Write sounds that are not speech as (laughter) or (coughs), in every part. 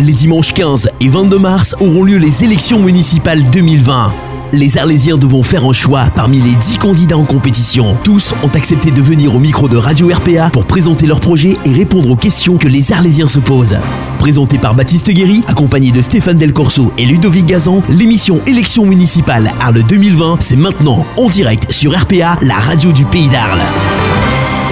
Les dimanches 15 et 22 mars auront lieu les élections municipales 2020. Les Arlésiens devront faire un choix parmi les 10 candidats en compétition. Tous ont accepté de venir au micro de Radio RPA pour présenter leur projet et répondre aux questions que les Arlésiens se posent. Présenté par Baptiste Guéry, accompagné de Stéphane Del Corso et Ludovic Gazan, l'émission Élections municipales Arles 2020, c'est maintenant en direct sur RPA, la radio du pays d'Arles.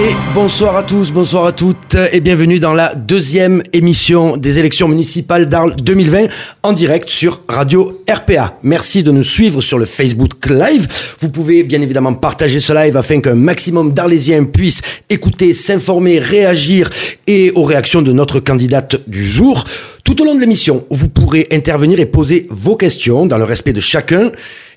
Et bonsoir à tous, bonsoir à toutes et bienvenue dans la deuxième émission des élections municipales d'Arles 2020 en direct sur Radio RPA. Merci de nous suivre sur le Facebook Live. Vous pouvez bien évidemment partager ce live afin qu'un maximum d'Arlésiens puissent écouter, s'informer, réagir et aux réactions de notre candidate du jour. Tout au long de l'émission, vous pourrez intervenir et poser vos questions dans le respect de chacun.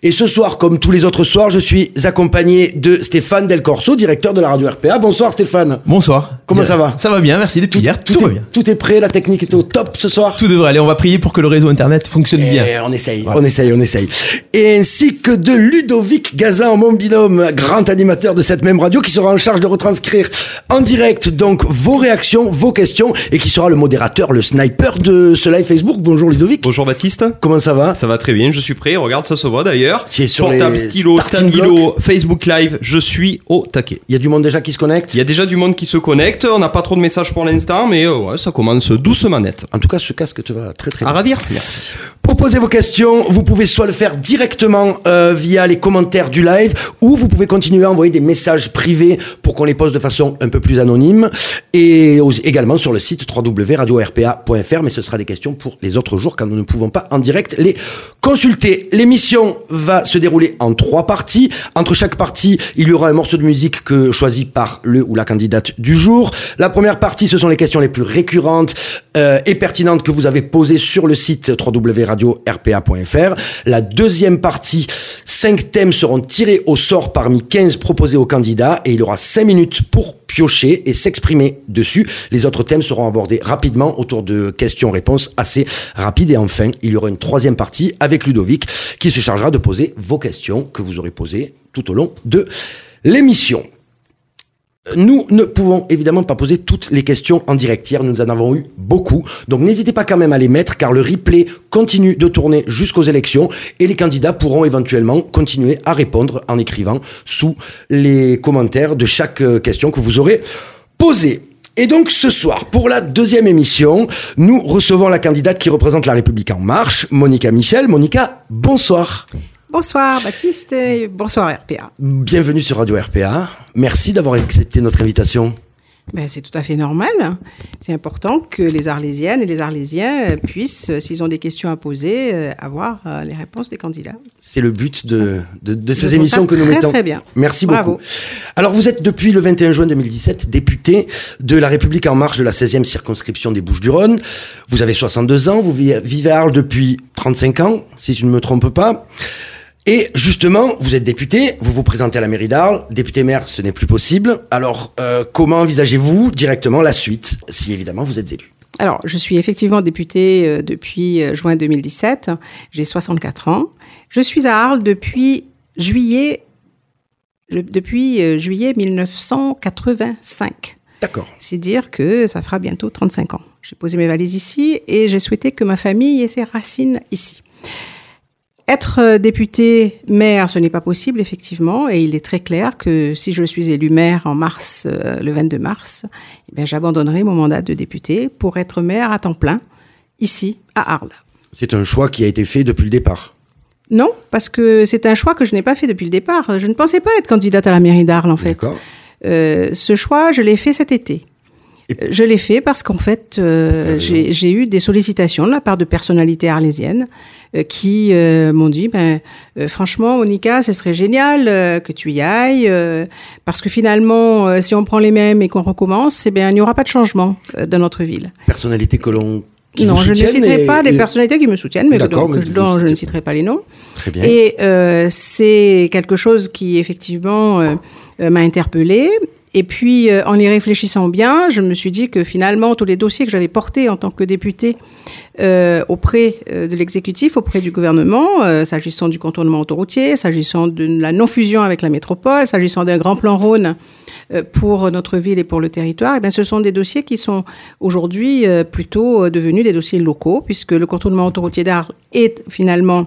Et ce soir, comme tous les autres soirs, je suis accompagné de Stéphane Del Corso, directeur de la radio RPA. Bonsoir Stéphane. Bonsoir. Comment ça va Ça va bien, merci. Depuis hier, tout, est, va bien. Tout est prêt, la technique est au top ce soir Tout devrait aller. On va prier pour que le réseau internet fonctionne Et bien. On essaye, on essaye, on essaye. Et ainsi que de Ludovic Gazan, mon binôme, grand animateur de cette même radio, qui sera en charge de retranscrire en direct donc vos réactions, vos questions, et qui sera le modérateur, le sniper de ce live Facebook. Bonjour Ludovic. Bonjour Baptiste. Comment ça va? Ça va très bien, je suis prêt. Regarde, ça se voit d'ailleurs. Sur Portable, stylo, stabilo, Facebook Live, je suis au taquet. Il y a du monde déjà qui se connecte Il y a déjà du monde qui se connecte. On n'a pas trop de messages pour l'instant, mais euh, ouais, ça commence doucement net. En tout cas, ce casque te va très très À bien. ravir Merci. Pour poser vos questions, vous pouvez soit le faire directement euh, via les commentaires du live, ou vous pouvez continuer à envoyer des messages privés pour qu'on les pose de façon un peu plus anonyme, et également sur le site www.radio-rpa.fr, mais ce sera des questions pour les autres jours quand nous ne pouvons pas en direct les consulter. L'émission va se dérouler en trois parties. Entre chaque partie, il y aura un morceau de musique que choisi par le ou la candidate du jour. La première partie, ce sont les questions les plus récurrentes euh, et pertinentes que vous avez posées sur le site www.radio-rpa.fr. La deuxième partie, cinq thèmes seront tirés au sort parmi 15 proposés aux candidats et il y aura cinq minutes pour piocher et s'exprimer dessus. Les autres thèmes seront abordés rapidement autour de questions-réponses assez rapides. Et enfin, il y aura une troisième partie avec Ludovic qui se chargera de poser vos questions que vous aurez posées tout au long de l'émission. Nous ne pouvons évidemment pas poser toutes les questions en direct. Hier, nous en avons eu beaucoup. Donc n'hésitez pas quand même à les mettre car le replay continue de tourner jusqu'aux élections et les candidats pourront éventuellement continuer à répondre en écrivant sous les commentaires de chaque euh, question que vous aurez posée. Et donc ce soir, pour la deuxième émission, nous recevons la candidate qui représente la République en marche, Monica Michel. Monica, bonsoir. Bonsoir Baptiste et bonsoir RPA. Bienvenue sur Radio RPA. Merci d'avoir accepté notre invitation. Ben, c'est tout à fait normal. C'est important que les Arlésiennes et les Arlésiens puissent, euh, s'ils ont des questions à poser, euh, avoir euh, les réponses des candidats. C'est le but de, de, de Je ces émissions que nous très, mettons. très bien. Merci Bravo. beaucoup. Alors, vous êtes depuis le 21 juin 2017 député de La République En Marche de la 16e circonscription des Bouches-du-Rhône. Vous avez 62 ans, vous vi- vivez à Arles depuis 35 ans, si je ne me trompe pas. Et justement, vous êtes député, vous vous présentez à la mairie d'Arles, député maire, ce n'est plus possible. Alors, euh, comment envisagez-vous directement la suite, si évidemment vous êtes élu? Alors, je suis effectivement députée euh, depuis euh, juin 2017. J'ai 64 ans. Je suis à Arles depuis juillet, le- depuis juillet 1985. D'accord. C'est dire que ça fera bientôt 35 ans. J'ai posé mes valises ici et j'ai souhaité que ma famille ait ses racines ici. Être euh, député maire, ce n'est pas possible, effectivement, et il est très clair que si je suis élu maire en mars, euh, le 22 mars, eh j'abandonnerai mon mandat de député pour être maire à temps plein, ici, à Arles. C'est un choix qui a été fait depuis le départ. Non, parce que c'est un choix que je n'ai pas fait depuis le départ. Je ne pensais pas être candidate à la mairie d'Arles, en fait. Euh, ce choix, je l'ai fait cet été. Je l'ai fait parce qu'en fait, euh, j'ai eu des sollicitations de la part de personnalités arlésiennes euh, qui euh, m'ont dit, ben, franchement, Monica, ce serait génial que tu y ailles, parce que finalement, si on prend les mêmes et qu'on recommence, eh bien, il n'y aura pas de changement dans notre ville. Personnalité que l'on. non, je ne citerai et- pas des et- personnalités qui me soutiennent, mais donc, dont je ne citerai pas les noms. Très bien. Et euh, c'est quelque chose qui effectivement euh, m'a interpellée. Et puis, euh, en y réfléchissant bien, je me suis dit que finalement, tous les dossiers que j'avais portés en tant que députée euh, auprès euh, de l'exécutif, auprès du gouvernement, s'agissant du contournement autoroutier, s'agissant de la non-fusion avec la métropole, s'agissant d'un grand plan Rhône pour notre ville et pour le territoire, eh bien, ce sont des dossiers qui sont aujourd'hui plutôt devenus des dossiers locaux, puisque le contournement autoroutier d'Arles est finalement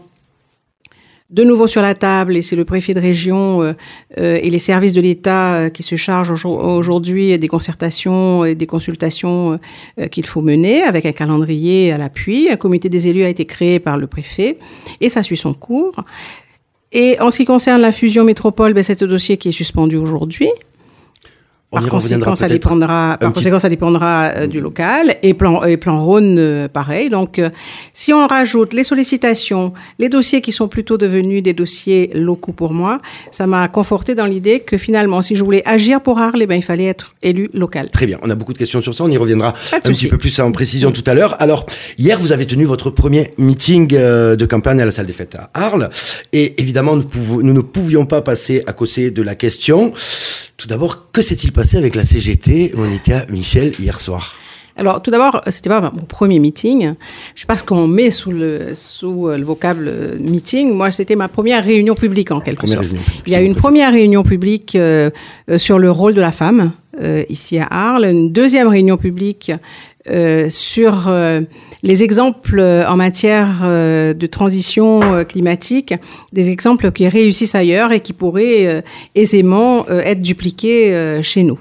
de nouveau sur la table et c'est le préfet de région euh, euh, et les services de l'État euh, qui se chargent aujourd- aujourd'hui des concertations et des consultations euh, qu'il faut mener avec un calendrier à l'appui. Un comité des élus a été créé par le préfet et ça suit son cours. Et en ce qui concerne la fusion métropole, ben, c'est un dossier qui est suspendu aujourd'hui. On Par conséquent, ça dépendra, par petit- conséquent, ça dépendra euh, du local. Et plan, et plan Rhône, euh, pareil. Donc, euh, si on rajoute les sollicitations, les dossiers qui sont plutôt devenus des dossiers locaux pour moi, ça m'a conforté dans l'idée que finalement, si je voulais agir pour Arles, eh ben, il fallait être élu local. Très bien, on a beaucoup de questions sur ça, on y reviendra un petit peu plus en précision tout à l'heure. Alors, hier, vous avez tenu votre premier meeting euh, de campagne à la salle des fêtes à Arles. Et évidemment, nous, nous ne pouvions pas passer à côté de la question. Tout d'abord, que s'est-il passé avec la CGT, Monica Michel, hier soir? Alors, tout d'abord, c'était pas mon premier meeting. Je sais pas ce qu'on met sous le, sous euh, le vocable euh, meeting. Moi, c'était ma première réunion publique, en quelque Première sorte. réunion Il y a une première réunion publique euh, euh, sur le rôle de la femme, euh, ici à Arles. Une deuxième réunion publique euh, sur euh, les exemples euh, en matière euh, de transition climatique, des exemples qui réussissent ailleurs et qui pourraient aisément être dupliqués chez nous.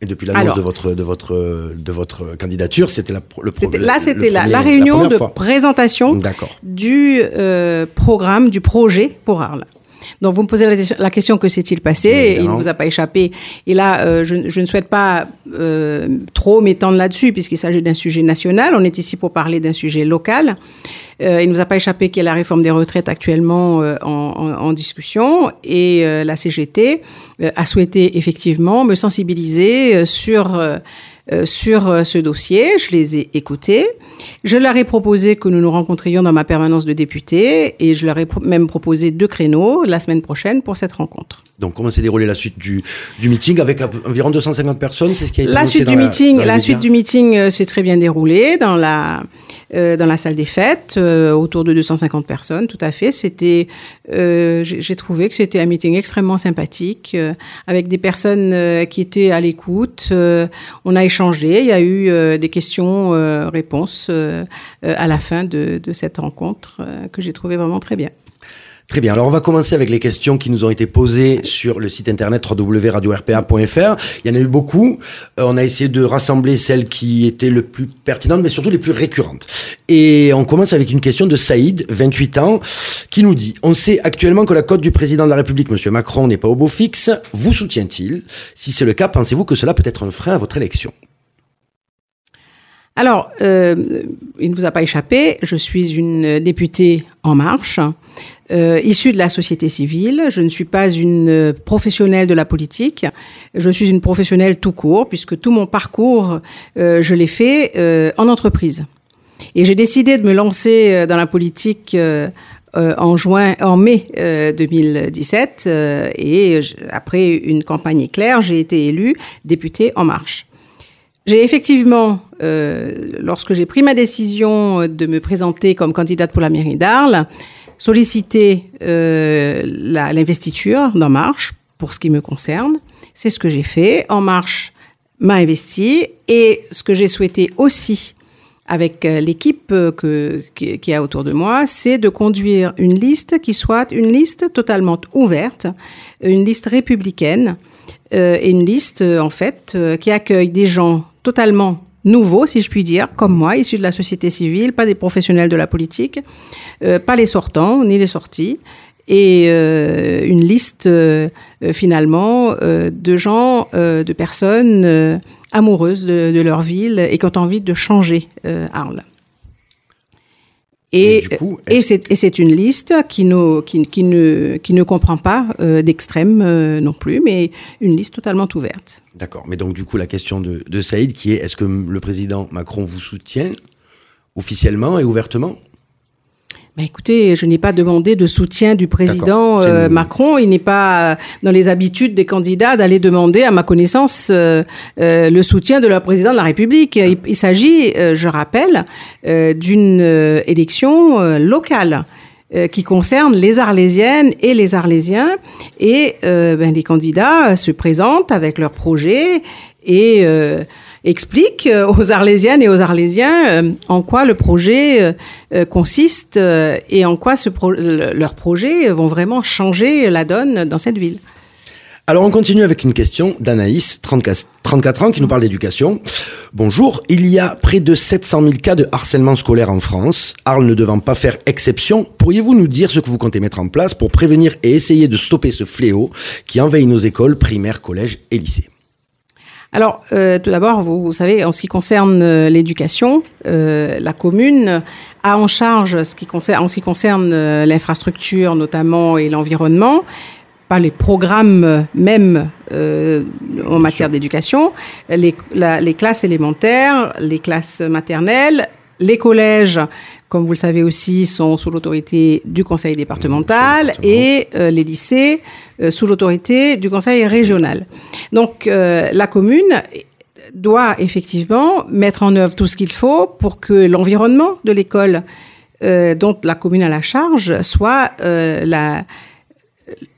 Et depuis l'annonce de votre, de, votre, de votre candidature, c'était le problème. Là, c'était la, la réunion de fois. présentation du programme, du projet pour Arles. Donc, vous me posez la, la question que s'est-il passé? Et Il ne vous a pas échappé. Et là, euh, je, je ne souhaite pas euh, trop m'étendre là-dessus puisqu'il s'agit d'un sujet national. On est ici pour parler d'un sujet local. Euh, il ne nous a pas échappé qu'il y a la réforme des retraites actuellement euh, en, discussion et euh, la CGT a souhaité effectivement me sensibiliser sur euh, euh, sur euh, ce dossier. Je les ai écoutés. Je leur ai proposé que nous nous rencontrions dans ma permanence de député et je leur ai pro- même proposé deux créneaux la semaine prochaine pour cette rencontre. Donc, comment s'est déroulée la suite du, du meeting avec peu- environ 250 personnes C'est ce qui a été La suite du meeting, la suite du meeting euh, s'est très bien déroulée dans la euh, dans la salle des fêtes, euh, autour de 250 personnes, tout à fait. C'était, euh, j'ai trouvé que c'était un meeting extrêmement sympathique, euh, avec des personnes euh, qui étaient à l'écoute. Euh, on a échangé, il y a eu euh, des questions-réponses à la fin de, de cette rencontre que j'ai trouvé vraiment très bien. Très bien. Alors, on va commencer avec les questions qui nous ont été posées sur le site internet www.radio-rpa.fr. Il y en a eu beaucoup. Euh, on a essayé de rassembler celles qui étaient le plus pertinentes, mais surtout les plus récurrentes. Et on commence avec une question de Saïd, 28 ans, qui nous dit On sait actuellement que la cote du président de la République, M. Macron, n'est pas au beau fixe. Vous soutient-il? Si c'est le cas, pensez-vous que cela peut être un frein à votre élection? Alors, euh, il ne vous a pas échappé, je suis une députée en marche, euh, issue de la société civile. Je ne suis pas une professionnelle de la politique, je suis une professionnelle tout court, puisque tout mon parcours, euh, je l'ai fait euh, en entreprise. Et j'ai décidé de me lancer euh, dans la politique euh, euh, en juin, en mai euh, 2017, euh, et après une campagne éclair, j'ai été élue députée En Marche. J'ai effectivement, lorsque j'ai pris ma décision de me présenter comme candidate pour la mairie d'Arles, sollicité euh, l'investiture d'En Marche pour ce qui me concerne. C'est ce que j'ai fait. En Marche m'a investi et ce que j'ai souhaité aussi avec euh, l'équipe euh, qui, a autour de moi, c'est de conduire une liste qui soit une liste totalement ouverte, une liste républicaine, euh, et une liste, en fait, qui accueille des gens totalement nouveaux, si je puis dire, comme moi, issus de la société civile, pas des professionnels de la politique, euh, pas les sortants ni les sortis, et euh, une liste euh, finalement euh, de gens, euh, de personnes euh, amoureuses de, de leur ville et qui ont envie de changer Arles. Et c'est une liste qui, nous, qui, qui, ne, qui ne comprend pas euh, d'extrême euh, non plus, mais une liste totalement ouverte. D'accord. Mais donc, du coup, la question de, de Saïd qui est est-ce que le président Macron vous soutient officiellement et ouvertement? Ben écoutez, je n'ai pas demandé de soutien du président euh, Macron. Il n'est pas euh, dans les habitudes des candidats d'aller demander, à ma connaissance, euh, euh, le soutien de leur président de la République. Il, il s'agit, je rappelle, d'une élection locale. qui concerne les Arlésiennes et les Arlésiens. Et ben, les candidats se présentent avec leurs projets et euh, expliquent aux Arlésiennes et aux Arlésiens euh, en quoi le projet euh, euh, consiste euh, et en quoi leurs projets vont vraiment changer la donne dans cette ville. Alors on continue avec une question d'Anaïs, 34 34 ans, qui nous parle d'éducation. Bonjour, il y a près de 700 000 cas de harcèlement scolaire en France. Arles ne devant pas faire exception, pourriez-vous nous dire ce que vous comptez mettre en place pour prévenir et essayer de stopper ce fléau qui envahit nos écoles primaires, collèges et lycées? Alors, euh, tout d'abord, vous, vous savez, en ce qui concerne euh, l'éducation, euh, la commune a en charge, ce qui concerne, en ce qui concerne euh, l'infrastructure notamment et l'environnement, pas les programmes même euh, en matière d'éducation, les classes élémentaires, les classes maternelles, les collèges, comme vous le savez aussi, sont sous l'autorité du conseil départemental et euh, les lycées euh, sous l'autorité du conseil régional. Donc euh, la commune doit effectivement mettre en œuvre tout ce qu'il faut pour que l'environnement de l'école euh, dont la commune a la charge soit euh, la,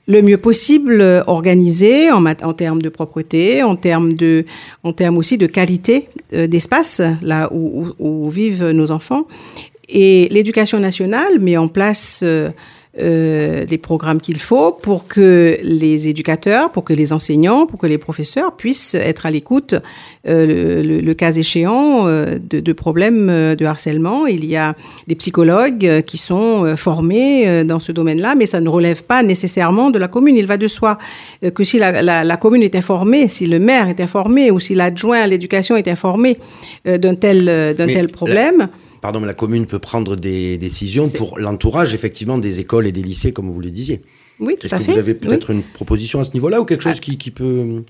le mieux possible euh, organisé en, en termes de propreté, en termes de, en termes aussi de qualité euh, d'espace là où, où- où vivent nos enfants. Et l'éducation nationale met en place euh, euh, les programmes qu'il faut pour que les éducateurs, pour que les enseignants, pour que les professeurs puissent être à l'écoute, euh, le, cas échéant, euh, de, de problèmes de harcèlement. Il y a des psychologues qui sont formés dans ce domaine-là, mais ça ne relève pas nécessairement de la commune. Il va de soi que si la, la- la commune est informée, si le maire est informé ou si l'adjoint à l'éducation est informé d'un tel, d'un tel la- problème, Pardon, mais la commune peut prendre des décisions pour l'entourage, effectivement, des écoles et des lycées, comme vous le disiez. oui, tout à que fait. vous avez Oui. peut-être une proposition à ce niveau-là ou quelque chose Ah. qui, qui peut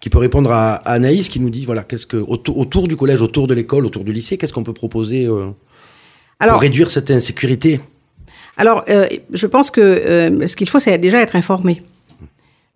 qui peut répondre à, à Anaïs qui nous dit voilà qu'est-ce que autour, autour du collège, autour de l'école, autour du lycée, qu'est-ce qu'on peut proposer euh, Alors, pour réduire cette insécurité? Alors, euh, je pense que euh, ce qu'il faut, c'est déjà être informé.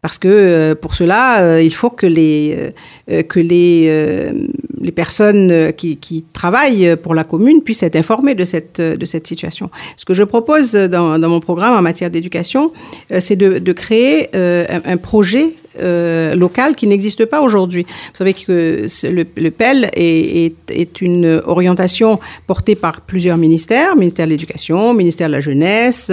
Parce que euh, pour cela, euh, il faut que les, euh, que les, les personnes qui, qui travaillent pour la commune puissent être informées de cette, de cette situation. Ce que je propose dans, dans mon programme en matière d'éducation, c'est de, de créer un, un projet euh, local qui n'existe pas aujourd'hui. Vous savez que le, PEL est, une orientation portée par plusieurs ministères, ministère de l'Éducation, ministère de la Jeunesse,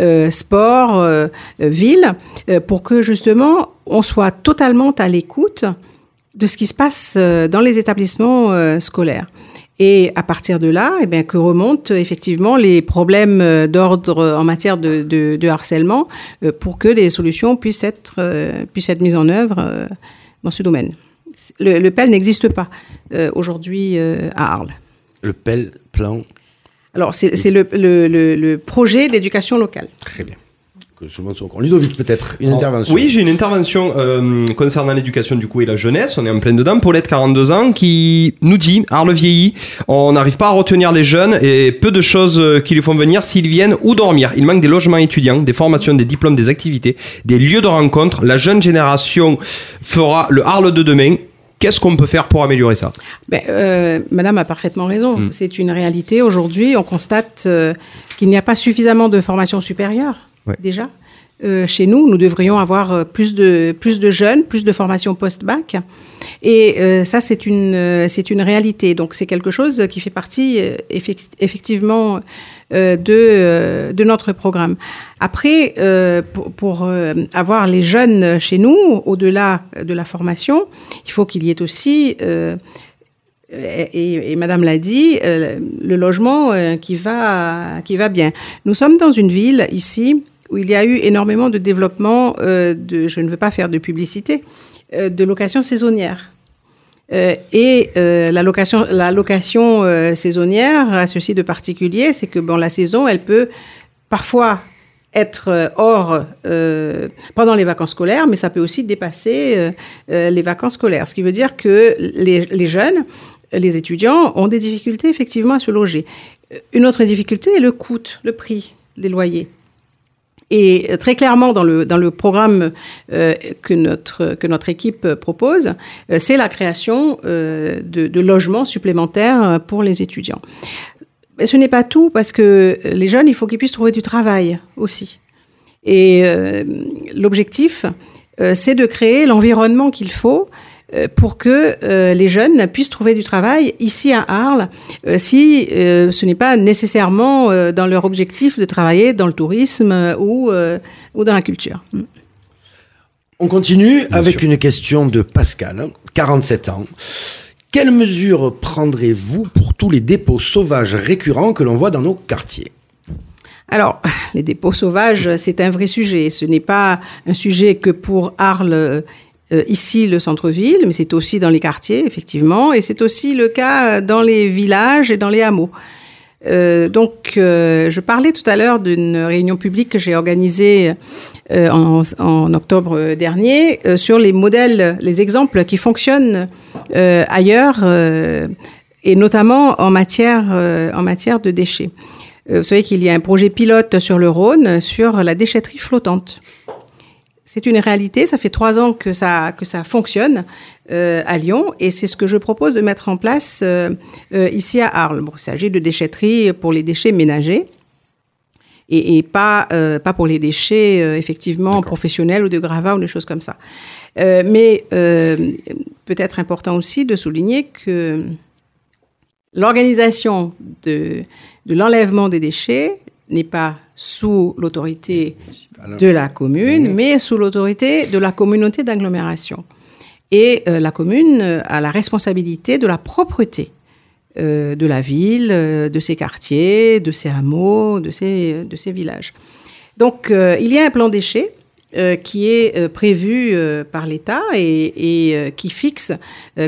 euh, Sport, euh, Ville, euh, pour que justement on soit totalement à l'écoute de ce qui se passe dans les établissements scolaires. Et à partir de là, eh bien, que remontent effectivement les problèmes euh, d'ordre en matière de, de, de harcèlement euh, pour que les solutions puissent être, euh, puissent être mises en œuvre euh, dans ce domaine. Le, le PEL n'existe pas euh, aujourd'hui euh, à Arles. Le PEL, plan, Alors, c'est le, le, le projet d'éducation locale. très bien. Que. Ludovic, peut-être, une Alors, intervention. Oui, j'ai une intervention euh, concernant l'éducation du coup et la jeunesse. On est en plein dedans. Paulette, 42 ans, qui nous dit Arles vieillit. On n'arrive pas à retenir les jeunes et peu de choses euh, qui lui font venir s'ils viennent ou dormir. Il manque des logements étudiants, des formations, des diplômes, des activités, des lieux de rencontre. La jeune génération fera le Arles de demain. Qu'est-ce qu'on peut faire pour améliorer ça? Ben, euh, Madame a parfaitement raison. Hmm. C'est une réalité. Aujourd'hui, on constate euh, qu'il n'y a pas suffisamment de formation supérieure Déjà. Euh, chez nous, nous devrions avoir euh, plus de plus de jeunes, plus de formation post-bac, et euh, ça c'est une c'est une réalité. Donc c'est quelque chose qui fait partie effect- effectivement de de notre programme. Après, pour, avoir les jeunes chez nous, au-delà de la formation, il faut qu'il y ait aussi et, et Madame l'a dit, euh, le logement euh, qui va qui va bien. Nous sommes dans une ville ici où il y a eu énormément de développement euh, je ne veux pas faire de publicité, euh, de location saisonnière. Euh, et euh, la location, la location euh, saisonnière a ceci de particulier, c'est que bon, la saison, elle peut parfois être euh, hors euh, pendant les vacances scolaires, mais ça peut aussi dépasser euh, euh, les vacances scolaires. Ce qui veut dire que les jeunes, les étudiants ont des difficultés effectivement à se loger. Une autre difficulté est le coût, le prix des loyers. Et euh, très clairement, dans le, dans le programme euh, que, notre, que notre équipe euh, propose, euh, c'est la création euh, de, de logements supplémentaires euh, pour les étudiants. Mais ce n'est pas tout, parce que les jeunes, il faut qu'ils puissent trouver du travail aussi. Et euh, l'objectif, euh, c'est de créer l'environnement qu'il faut euh, pour que euh, les jeunes puissent trouver du travail ici à Arles, euh, si euh, ce n'est pas nécessairement euh, dans leur objectif de travailler dans le tourisme euh, ou, euh, ou dans la culture. On continue avec une question de Pascal, 47 ans. Quelles mesures prendrez-vous pour tous les dépôts sauvages récurrents que l'on voit dans nos quartiers? Alors, les dépôts sauvages, c'est un vrai sujet. Ce n'est pas un sujet que pour Arles, euh, ici, le centre-ville, mais c'est aussi dans les quartiers, effectivement, et c'est aussi le cas dans les villages et dans les hameaux. Euh, donc, euh, je parlais tout à l'heure d'une réunion publique que j'ai organisée euh, en, en octobre dernier euh, sur les modèles, les exemples qui fonctionnent euh, ailleurs euh, et notamment en matière, euh, en matière de déchets. Euh, vous savez qu'il y a un projet pilote sur le Rhône sur la déchetterie flottante. C'est une réalité, ça fait trois ans que ça, que ça fonctionne euh, à Lyon et c'est ce que je propose de mettre en place euh, euh, ici à Arles. Bon, il s'agit de déchetterie pour les déchets ménagers et, et pas, pas pour les déchets effectivement professionnels ou de gravats ou des choses comme ça. Mais peut-être important aussi de souligner que l'organisation de, de l'enlèvement des déchets n'est pas sous l'autorité de la commune, mais sous l'autorité de la communauté d'agglomération. Et euh, la commune euh, a la responsabilité de la propreté euh, de la ville, euh, de ses quartiers, de ses hameaux, de ses, de ses villages. Donc, il y a un plan déchets qui est prévu par l'État et, et, qui fixe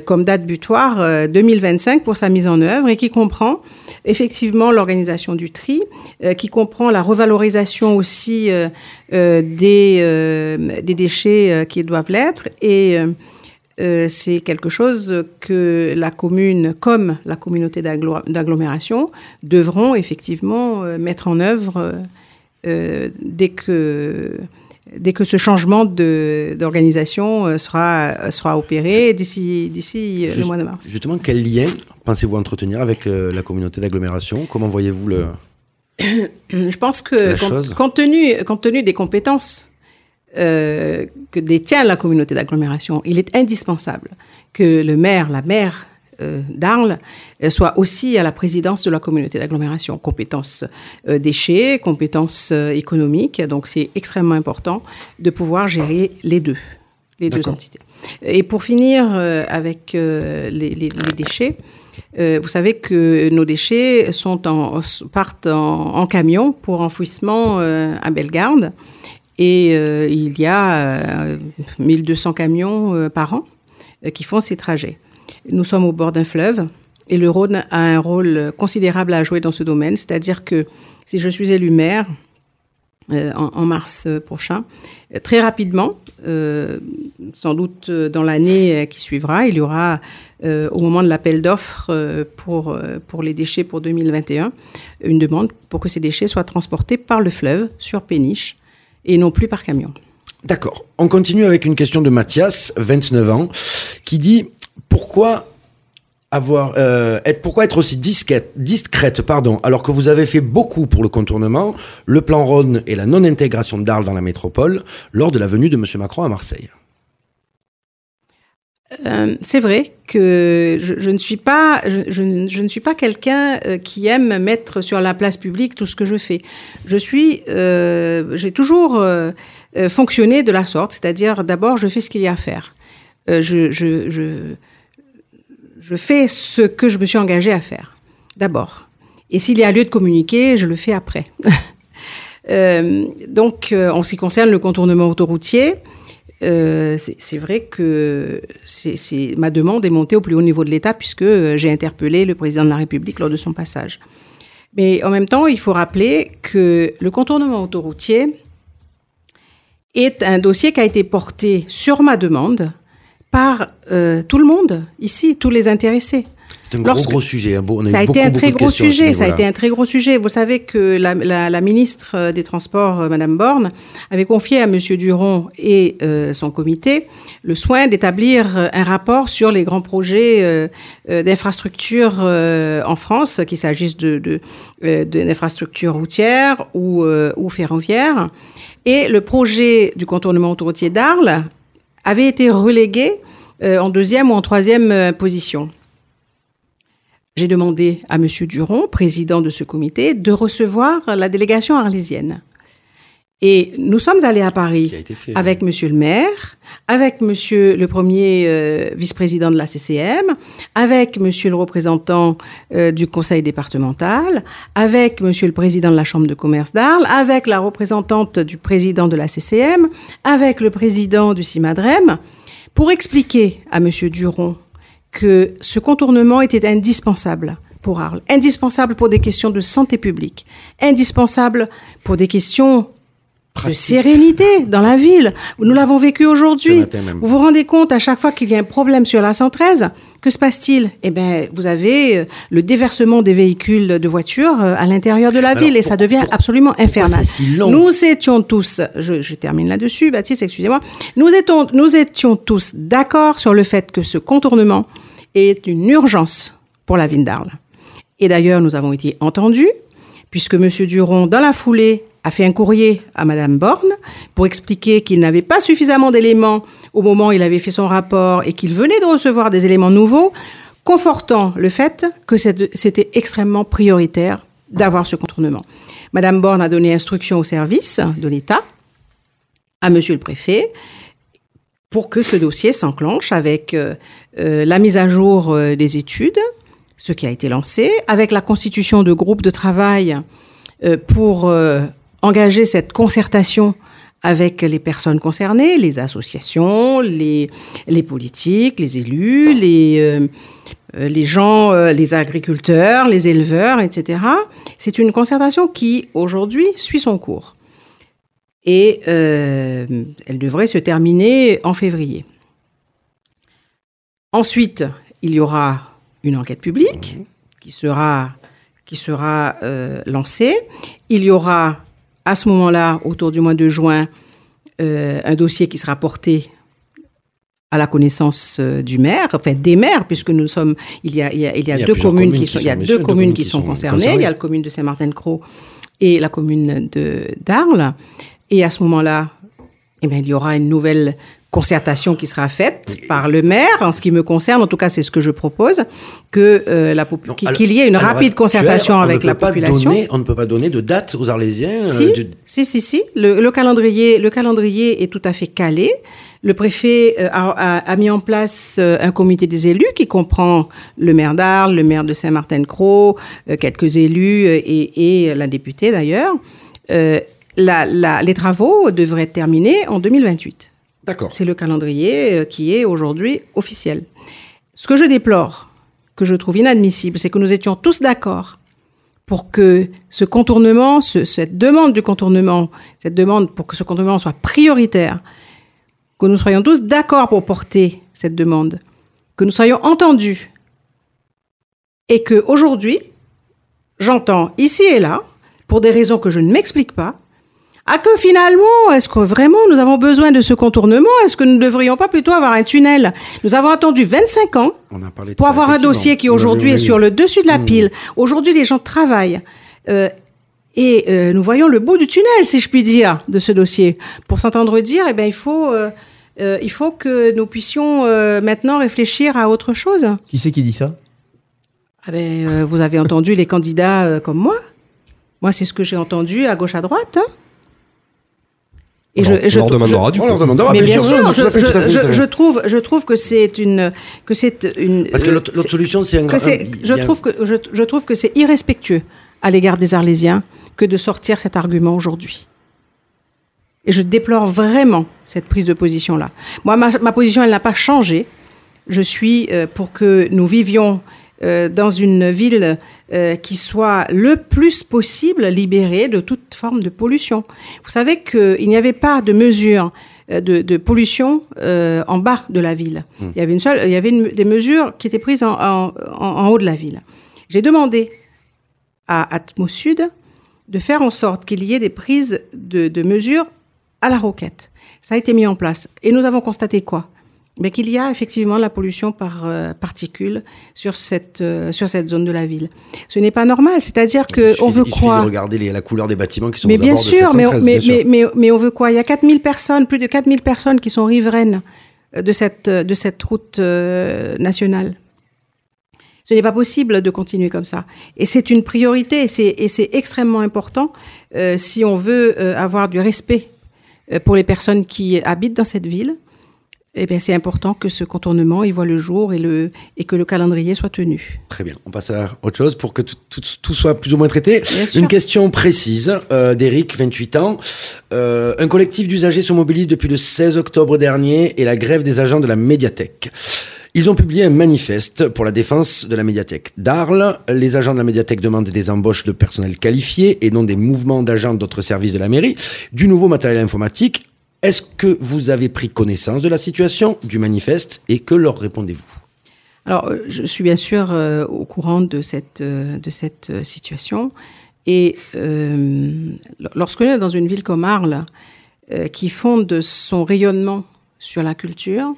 comme date butoir euh, 2025 pour sa mise en œuvre et qui comprend effectivement l'organisation du tri, euh, qui comprend la revalorisation aussi euh, euh, des, des déchets qui doivent l'être. Et c'est quelque chose que la commune, comme la communauté d'agglo- d'agglomération, devront effectivement mettre en œuvre dès que dès que ce changement d'organisation euh, sera sera opéré d'ici d'ici euh, le mois de mars. Justement, quel lien pensez-vous entretenir avec euh, la communauté d'agglomération? Comment voyez-vous le... (coughs) Je pense que compte, compte tenu compte tenu des compétences euh, que détient la communauté d'agglomération, il est indispensable que le maire, la maire euh, d'Arles euh, soit aussi à la présidence de la communauté d'agglomération. Compétences euh, déchets, compétences euh, économiques. Donc c'est extrêmement important de pouvoir gérer les deux, les deux entités. Et pour finir euh, avec euh, les, les- les déchets, euh, vous savez que nos déchets sont en, partent en, en camion pour enfouissement euh, à Bellegarde. Et euh, il y a euh, 1200 camions euh, par an euh, qui font ces trajets. Nous sommes au bord d'un fleuve et le Rhône a un rôle considérable à jouer dans ce domaine. C'est-à-dire que si je suis élu maire euh, en, mars prochain, euh, très rapidement, euh, sans doute dans l'année qui suivra, il y aura au moment de l'appel d'offres pour, pour les déchets pour 2021 une demande pour que ces déchets soient transportés par le fleuve sur péniche et non plus par camion. D'accord. On continue avec une question de Mathias, 29 ans, qui dit pourquoi avoir euh, être pourquoi être aussi discrète, discrète pardon alors que vous avez fait beaucoup pour le contournement, le plan Rhône et la non-intégration d'Arles dans la métropole lors de la venue de monsieur Macron à Marseille. Euh, c'est vrai que je, ne suis pas, je, pas quelqu'un euh, qui aime mettre sur la place publique tout ce que je fais. Je suis, j'ai toujours fonctionné de la sorte, c'est-à-dire d'abord je fais ce qu'il y a à faire. Euh, je, fais ce que je me suis engagé à faire, d'abord. Et s'il y a lieu de communiquer, je le fais après. (laughs) Euh, donc, euh, en ce qui concerne le contournement autoroutier, c'est vrai que ma demande est montée au plus haut niveau de l'État puisque j'ai interpellé le président de la République lors de son passage. Mais en même temps, il faut rappeler que le contournement autoroutier est un dossier qui a été porté sur ma demande par euh, tout le monde ici, tous les intéressés. C'est un gros, Lorsque- gros sujet. hein. Bon, on a ça a été beaucoup, un très gros sujet. Ça a été un très gros sujet. Vous savez que la, la- la ministre euh, des Transports, euh, Madame Borne, avait confié à Monsieur Duron et euh, son comité le soin d'établir un rapport sur les grands projets d'infrastructures en France, qu'il s'agisse de, de, de- d'infrastructures routières ou, ou ferroviaires. Et le projet du contournement autoroutier d'Arles avait été relégué euh, en deuxième ou en troisième euh, position. J'ai demandé à Monsieur Duron, président de ce comité, de recevoir la délégation arlésienne. Et nous sommes allés à Paris fait, avec Monsieur le maire, avec Monsieur le premier euh, vice-président de la CCM, avec Monsieur le représentant euh, du conseil départemental, avec Monsieur le président de la chambre de commerce d'Arles, avec la représentante du président de la CCM, avec le président du CIMADREM, pour expliquer à Monsieur Duron que ce contournement était indispensable pour Arles, indispensable pour des questions de santé publique, indispensable pour des questions de sérénité dans la ville. Nous l'avons vécu aujourd'hui. Vous vous rendez compte à chaque fois qu'il y a un problème sur la 113, que se passe-t-il? Eh bien, vous avez euh, le déversement des véhicules de voitures euh, à l'intérieur de la Alors, ville et ça devient pour- absolument infernal. si Nous étions tous, je, je termine là-dessus, Baptiste, excusez-moi, nous étions, nous étions tous d'accord sur le fait que ce contournement est une urgence pour la ville d'Arles. Et d'ailleurs, nous avons été entendus, puisque M. Duron, dans la foulée, a fait un courrier à Mme Borne pour expliquer qu'il n'avait pas suffisamment d'éléments au moment où il avait fait son rapport et qu'il venait de recevoir des éléments nouveaux, confortant le fait que c'était extrêmement prioritaire d'avoir ce contournement. Mme Borne a donné instruction au service de l'État, à Monsieur le préfet, pour que ce dossier s'enclenche avec euh, euh, la mise à jour euh, des études, ce qui a été lancé, avec la constitution de groupes de travail pour engager cette concertation avec les personnes concernées, les associations, les, les politiques, les élus, les, euh, euh, les gens, euh, les agriculteurs, les éleveurs, etc. C'est une concertation qui, aujourd'hui, suit son cours. Et euh, elle devrait se terminer en février. Ensuite, il y aura une enquête publique qui sera, qui sera lancée. Il y aura à ce moment-là, autour du mois de juin, euh, un dossier qui sera porté à la connaissance euh, du maire, enfin des maires, puisque nous sommes, il y a, il y a, il y a Il y a deux communes communes qui sont, il y a sont, bien deux sûr, communes qui sont concernées. concernées. Il y a la commune de Saint-Martin-de-Croix et la commune de d'Arles. Et à ce moment-là, eh bien, il y aura une nouvelle concertation qui sera faite par le maire. En ce qui me concerne, en tout cas, c'est ce que je propose, que euh, la qu'il y ait une rapide actuelle, concertation avec la population. donner- on ne peut pas donner de date aux Arlésiens. euh, Si, de- si, si, si. Le, le calendrier, le calendrier est tout à fait calé. Le préfet euh, a, a- a mis en place euh, un comité des élus qui comprend le maire d'Arles, le maire de Saint-Martin-de-Croix, euh, quelques élus euh, et, et la députée d'ailleurs. Euh, la- la- les travaux devraient être terminés en 2028. C'est le calendrier euh, qui est aujourd'hui officiel. Ce que je déplore, que je trouve inadmissible, c'est que nous étions tous d'accord pour que ce contournement, ce- cette demande du contournement, cette demande pour que ce contournement soit prioritaire, que nous soyons tous d'accord pour porter cette demande, que nous soyons entendus, et que aujourd'hui, j'entends ici et là, pour des raisons que je ne m'explique pas, ah que finalement, est-ce que vraiment nous avons besoin de ce contournement? Est-ce que nous ne devrions pas plutôt avoir un tunnel? Nous avons attendu 25 ans On a parlé de pour ça, avoir un dossier qui aujourd'hui est sur le dessus de la pile. Aujourd'hui, les gens travaillent. Euh, et euh, nous voyons le bout du tunnel, si je puis dire, de ce dossier. Pour s'entendre dire, eh ben, il faut, euh, euh, il faut que nous puissions euh, maintenant réfléchir à autre chose. Qui c'est qui dit ça? Ah ben, euh, vous avez entendu les candidats euh, comme moi. Moi, c'est ce que j'ai entendu à gauche à droite. hein. Et On leur- on leur demandera, du On coup. leur demandera, mais bien sûr, je, fait, je- je trouve, je trouve que c'est une, que c'est une. Parce que l'autre euh, solution, c'est un que y je trouve que je, je trouve que c'est irrespectueux à l'égard des Arlésiens que de sortir cet argument aujourd'hui. Et je déplore vraiment cette prise de position là. Moi, ma, ma position, elle n'a pas changé. Je suis euh, pour que nous vivions euh, dans une ville euh, qui soit le plus possible libérée de toute forme de pollution. Vous savez qu'il n'y avait pas de mesures euh, de, de pollution euh, en bas de la ville. Hmm. Il y avait une seule, il y avait une- des mesures qui étaient prises en, en, en- en haut de la ville. J'ai demandé à Atmo Sud de faire en sorte qu'il y ait des prises de, de mesures à la roquette. Ça a été mis en place. Et nous avons constaté quoi? Mais qu'il y a effectivement la pollution par euh, particules sur cette, euh, sur cette zone de la ville. Ce n'est pas normal. C'est-à-dire que on veut il suffit croire. de regarder les- la couleur des bâtiments qui sont Mais bien abords de sûr, mais, 713, mais, bien sûr. mais, mais, mais on veut quoi Il y a 4000 personnes, plus de 4000 personnes qui sont riveraines euh, de cette, euh, de cette route euh, nationale. Ce n'est pas possible de continuer comme ça. Et c'est une priorité et c'est, et c'est extrêmement important euh, si on veut euh, avoir du respect euh, pour les personnes qui habitent dans cette ville. Eh bien, c'est important que ce contournement il voit le jour et, le, et que le calendrier soit tenu. Très bien. On passe à autre chose pour que tout, tout- tout soit plus ou moins traité. Une question précise euh, d'Éric, 28 ans. Euh, un collectif d'usagers se mobilise depuis le 16 octobre dernier et la grève des agents de la médiathèque. Ils ont publié un manifeste pour la défense de la médiathèque d'Arles. Les agents de la médiathèque demandent des embauches de personnel qualifié et non des mouvements d'agents d'autres services de la mairie, du nouveau matériel informatique. Est-ce que vous avez pris connaissance de la situation, du manifeste et que leur répondez-vous? Alors, euh, je suis bien sûr euh, au courant de cette, euh, situation. Et euh, l- lorsque l'on est dans une ville comme Arles, qui fonde son rayonnement sur la culture,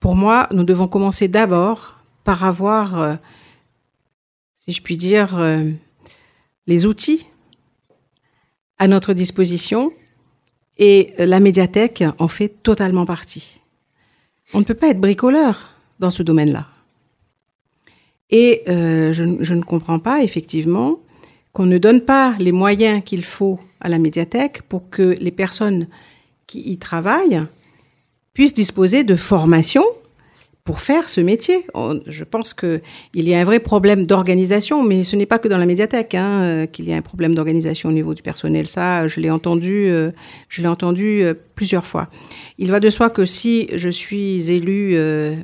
pour moi, nous devons commencer d'abord par avoir, si je puis dire, les outils à notre disposition. Et euh, la médiathèque en fait totalement partie. On ne peut pas être bricoleur dans ce domaine-là. Et euh, je, je ne comprends pas, effectivement, qu'on ne donne pas les moyens qu'il faut à la médiathèque pour que les personnes qui y travaillent puissent disposer de formation pour faire ce métier. Je pense qu'il y a un vrai problème d'organisation, mais ce n'est pas que dans la médiathèque hein, euh, qu'il y a un problème d'organisation au niveau du personnel. Ça, je l'ai entendu, euh, je l'ai entendu euh, plusieurs fois. Il va de soi que si je suis élue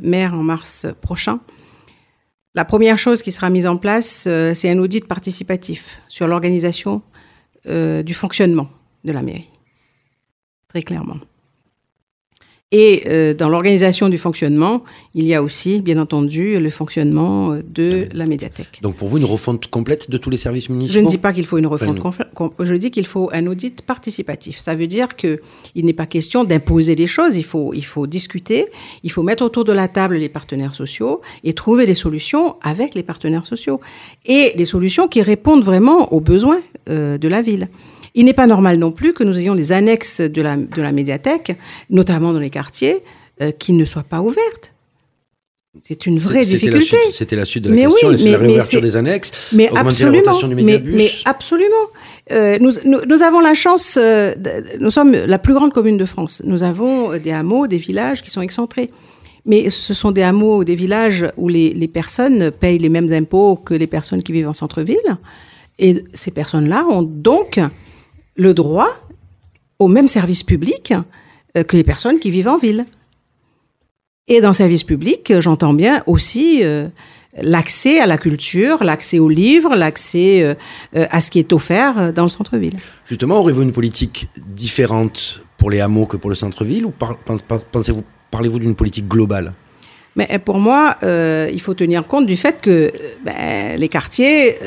maire en mars prochain, la première chose qui sera mise en place, c'est un audit participatif sur l'organisation du fonctionnement de la mairie. Très clairement. Et euh, dans l'organisation du fonctionnement, il y a aussi, bien entendu, le fonctionnement euh, de la médiathèque. Donc pour vous, une refonte complète de tous les services municipaux? Je ne dis pas qu'il faut une refonte, Enfin, confla- com- je dis qu'il faut un audit participatif. Ça veut dire que il n'est pas question d'imposer les choses, il faut, il faut discuter, il faut mettre autour de la table les partenaires sociaux et trouver des solutions avec les partenaires sociaux. Et des solutions qui répondent vraiment aux besoins euh, de la ville. Il n'est pas normal non plus que nous ayons des annexes de la, de la médiathèque, notamment dans les quartiers, euh, qui ne soient pas ouvertes. C'est une vraie difficulté. C'était la suite de la Mais question, oui, mais- la mais réouverture c'est- des annexes, Mais absolument. du mais, mais absolument. Euh, nous, nous, nous avons la chance, euh, de- nous sommes la plus grande commune de France. Nous avons des hameaux, des villages qui sont excentrés. Mais ce sont des hameaux ou des villages où les, les personnes payent les mêmes impôts que les personnes qui vivent en centre-ville. Et ces personnes-là ont donc le droit au même service public euh, que les personnes qui vivent en ville. Et dans service public, euh, j'entends bien aussi euh, l'accès à la culture, l'accès aux livres, l'accès à ce qui est offert dans le centre-ville. Justement, aurez-vous une politique différente pour les hameaux que pour le centre-ville ou pensez-vous, parlez-vous d'une politique globale? Mais euh, pour moi, euh, il faut tenir compte du fait que euh, ben, les quartiers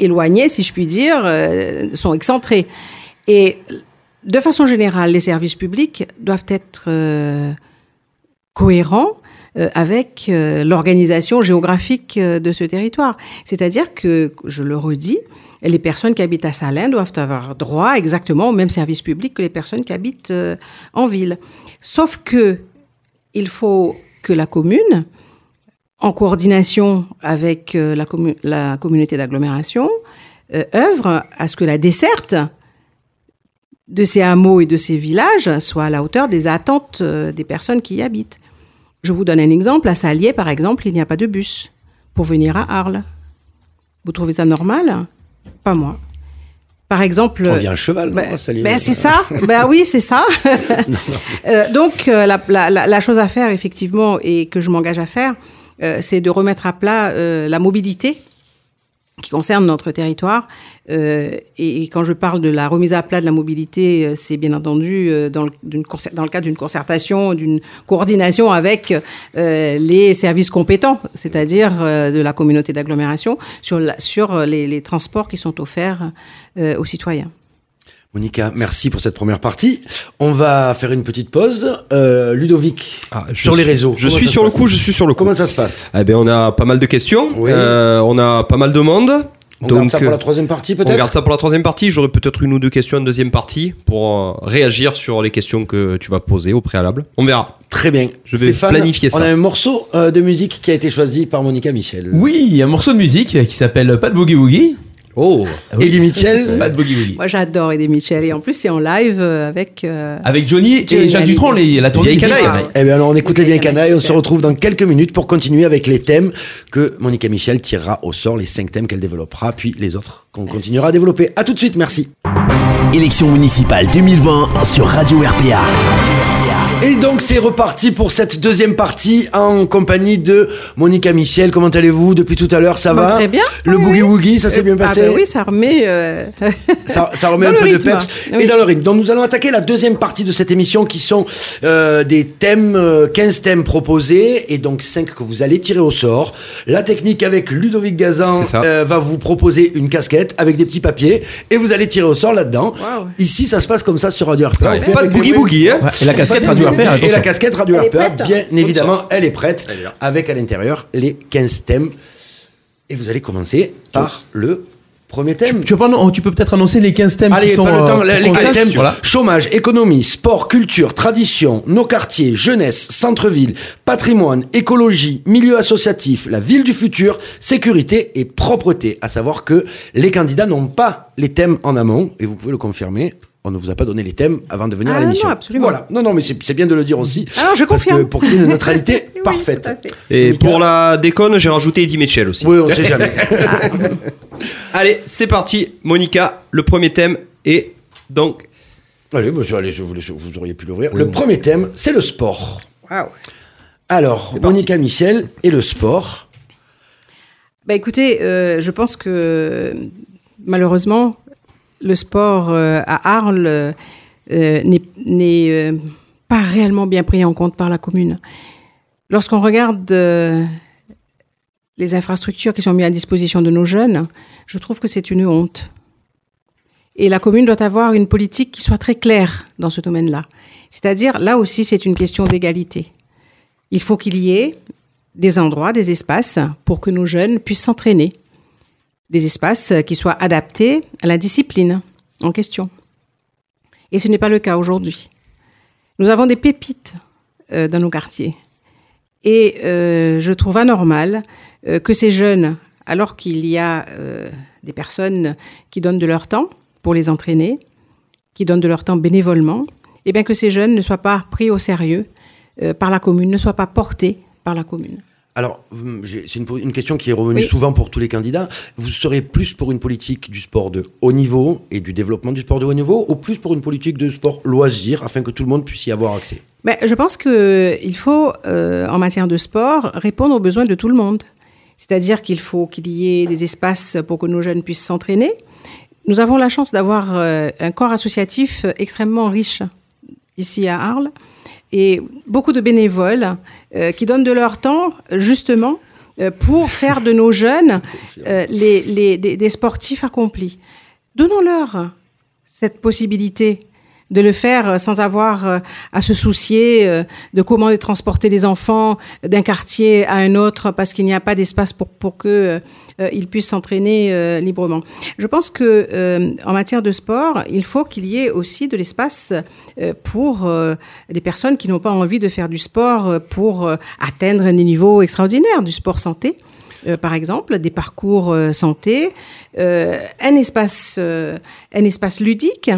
éloignés, si je puis dire, sont excentrés. Et de façon générale, les services publics doivent être cohérents avec l'organisation géographique de ce territoire. C'est-à-dire que, je le redis, les personnes qui habitent à Salins doivent avoir droit exactement au même service public que les personnes qui habitent en ville. Sauf que il faut que la commune, en coordination avec euh, la, commu- la communauté d'agglomération, euh, œuvre à ce que la desserte de ces hameaux et de ces villages soit à la hauteur des attentes euh, des personnes qui y habitent. Je vous donne un exemple. À Salier, par exemple, il n'y a pas de bus pour venir à Arles. Vous trouvez ça normal? Pas moi. Par exemple, On vient à cheval, non, Salier ben, c'est ça. (laughs) ben oui, c'est ça. (laughs) Euh, donc euh, la, la- la- la chose à faire effectivement et que je m'engage à faire, euh, c'est de remettre à plat la mobilité qui concernent notre territoire. Euh, et, quand je parle de la remise à plat de la mobilité, euh, c'est bien entendu euh, dans, le, dans le cadre d'une concertation, d'une coordination avec les services compétents, c'est-à-dire de la communauté d'agglomération, sur, les, transports qui sont offerts aux citoyens. Monica, merci pour cette première partie. On va faire une petite pause. Euh, Ludovic, Ah, sur les réseaux. Je suis sur le coup, je suis sur le coup. Comment ça se passe? Eh ben, on a pas mal de questions. Oui. Euh, on a pas mal de monde. On donc, garde ça pour euh, la troisième partie on peut-être garde ça pour la troisième partie. J'aurai peut-être une ou deux questions en deuxième partie pour euh, réagir sur les questions que tu vas poser au préalable. On verra. Très bien. Je vais Stéphane, planifier ça. On a un morceau euh, de musique qui a été choisi par Monica Michel. Oui, un morceau de musique qui s'appelle Pas de Boogie Woogie. Oh, Eddie Mitchell. Pas de Boogie Woogie. Moi, j'adore Eddie Mitchell. Et en plus, c'est en live euh, avec... euh, Avec Johnny Johnny et Jacques. Dutronc, les- la tournée des canaille. canailles. Eh bien alors on écoute les vieilles Super. canailles, on se retrouve dans quelques minutes pour continuer avec les thèmes que Monica Michel tirera au sort, les cinq thèmes qu'elle développera, puis les autres qu'on continuera à développer. À tout de suite, merci. Élection municipale 2020 sur Radio RPA. Et donc c'est reparti pour cette deuxième partie en compagnie de Monica Michel. Comment allez-vous depuis tout à l'heure? Ça Bah, va? très bien. Le Oui, boogie woogie, ça s'est bien ah passé? ben oui, ça remet... euh, ça, ça remet (laughs) Dans un peu de rythme. peps Oui. et dans le rythme. Donc nous allons attaquer la deuxième partie de cette émission qui sont euh, des thèmes, euh, 15 thèmes proposés et donc 5 que vous allez tirer au sort. La technique avec Ludovic Gazan euh, va vous proposer une casquette avec des petits papiers et vous allez tirer au sort là-dedans. Ici ça se passe comme ça sur Radio RPA. Ouais, pas de boogie boogie, hein. Ouais, et la casquette Radio RPA, Et la casquette Radio Elle est RPA, prête bien évidemment, elle est prête avec à l'intérieur les 15 thèmes. Et vous allez commencer par le premier thème. Tu, peux, pas- tu peux peut-être annoncer les 15 thèmes Allez, qui sont pas le temps, euh, les, les quatre sache. thèmes. Voilà. Chômage, économie, sport, culture, tradition, nos quartiers, jeunesse, centre-ville, patrimoine, écologie, milieu associatif, la ville du futur, sécurité et propreté. À savoir que les candidats n'ont pas les thèmes en amont, et vous pouvez le confirmer. On ne vous a pas donné les thèmes avant de venir Ah à non, l'émission. non, absolument. Voilà. Non, non, mais c'est bien de le dire aussi. Ah non, je Parce confirme. que pour qu'il y ait une neutralité (laughs) Oui, parfaite. tout à fait. Et pour la déconne, j'ai rajouté Eddie Mitchell aussi. Oui, on sait jamais. (laughs) Allez, c'est parti. Monica, le premier thème est donc. allez, bah, allez, je vous, laisse- vous auriez pu l'ouvrir. Le premier thème, c'est le sport. Waouh. Alors, Monica Michel et le sport. Bah écoutez, euh, je pense que malheureusement, le sport euh, à Arles euh, n'est euh, pas réellement bien pris en compte par la commune. Lorsqu'on regarde les infrastructures qui sont mises à disposition de nos jeunes, je trouve que c'est une honte. Et la commune doit avoir une politique qui soit très claire dans ce domaine-là. C'est-à-dire, là aussi, c'est une question d'égalité. Il faut qu'il y ait des endroits, des espaces pour que nos jeunes puissent s'entraîner. Des espaces qui soient adaptés à la discipline en question. Et ce n'est pas le cas aujourd'hui. Nous avons des pépites euh, dans nos quartiers. Et euh, je trouve anormal euh, que ces jeunes, alors qu'il y a des personnes qui donnent de leur temps pour les entraîner, qui donnent de leur temps bénévolement, eh bien que ces jeunes ne soient pas pris au sérieux par la commune, ne soient pas portés par la commune. Alors, hum, c'est une, question qui est revenue Oui. souvent pour tous les candidats. Vous serez plus pour une politique du sport de haut niveau et du développement du sport de haut niveau ou plus pour une politique de sport loisir afin que tout le monde puisse y avoir accès? Mais je pense qu'il faut, euh, en matière de sport, répondre aux besoins de tout le monde. C'est-à-dire qu'il faut qu'il y ait des espaces pour que nos jeunes puissent s'entraîner. Nous avons la chance d'avoir euh, un corps associatif extrêmement riche ici à Arles et beaucoup de bénévoles euh, qui donnent de leur temps justement euh, pour (laughs) faire de nos jeunes euh, les, les- des, des sportifs accomplis. Donnons-leur cette possibilité de le faire euh, sans avoir euh, à se soucier euh, de comment les transporter les enfants d'un quartier à un autre parce qu'il n'y a pas d'espace pour, pour que ils puissent s'entraîner librement. Je pense que en matière de sport, il faut qu'il y ait aussi de l'espace pour des personnes qui n'ont pas envie de faire du sport pour atteindre des niveaux extraordinaires du sport santé. Euh, par exemple, des parcours santé, euh, un espace, un espace ludique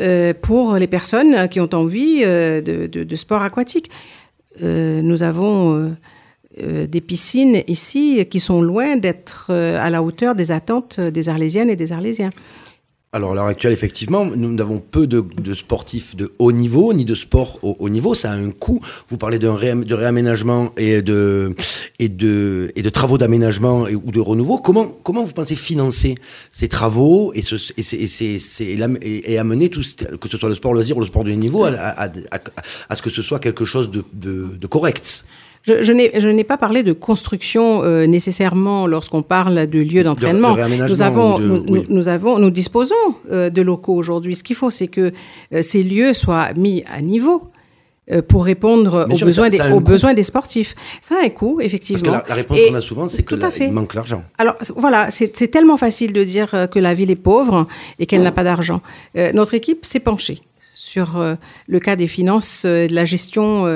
euh, pour les personnes qui ont envie euh, de, de- sport aquatique. Euh, nous avons des piscines ici qui sont loin d'être à la hauteur des attentes des Arlésiennes et des Arlésiens. Alors, à l'heure actuelle, effectivement, nous n'avons peu de, sportifs de haut niveau, ni de sport au haut niveau. Ça a un coût. Vous parlez d'un de réaménagement et de, travaux d'aménagement ou de renouveau. Comment, comment vous pensez financer ces travaux et, amener tout, que ce soit le sport loisir ou le sport de haut niveau, à, ce que ce soit quelque chose de correct? Je, je n'ai pas parlé de construction euh, nécessairement lorsqu'on parle de lieux d'entraînement. de Nous avons, ou de- nous, oui. nous- nous avons, nous disposons euh, de locaux aujourd'hui. Ce qu'il faut, c'est que euh, ces lieux soient mis à niveau pour répondre aux, sûr, besoins, ça- des, ça a un aux coût. besoins des sportifs. Ça a un coût, Parce effectivement. que la, la réponse qu'on a souvent, c'est que la- il manque l'argent. Alors voilà, c'est tellement facile de dire que la ville est pauvre et qu'elle n'a pas d'argent. Euh, notre équipe s'est penchée sur euh, le cas des finances, euh, de la gestion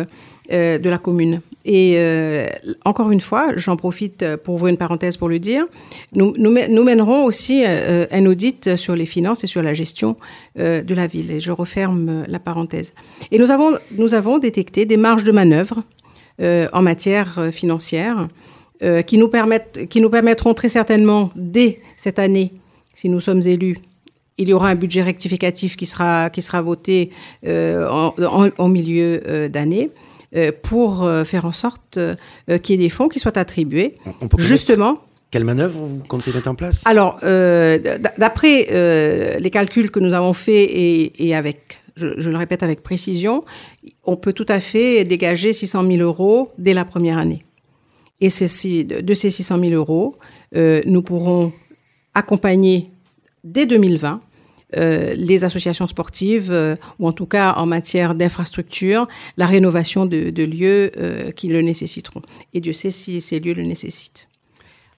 euh, de la commune. Et euh, encore une fois, j'en profite euh, pour ouvrir une parenthèse pour le dire, nous, nous, mè- nous mènerons aussi un audit sur les finances et sur la gestion de la ville. Et je referme la parenthèse. Et nous avons, nous avons détecté des marges de manœuvre en matière financière qui, nous permettent, qui nous permettront très certainement, dès cette année, si nous sommes élus, il y aura un budget rectificatif qui sera, qui sera voté en, milieu d'année pour euh, faire en sorte euh, qu'il y ait des fonds qui soient attribués, On- on peut connaître justement. Quelle manœuvre vous comptez mettre en place? Alors, euh, d'après euh, les calculs que nous avons faits et, et avec, je, je le répète avec précision, on peut tout à fait dégager 600 000 euros dès la première année. Et ceci- de de ces 600 000 euros, euh, nous pourrons accompagner dès 2020 euh, les associations sportives, euh, ou en tout cas en matière d'infrastructure, la rénovation de, lieux euh, qui le nécessiteront. Et Dieu sait si ces lieux le nécessitent.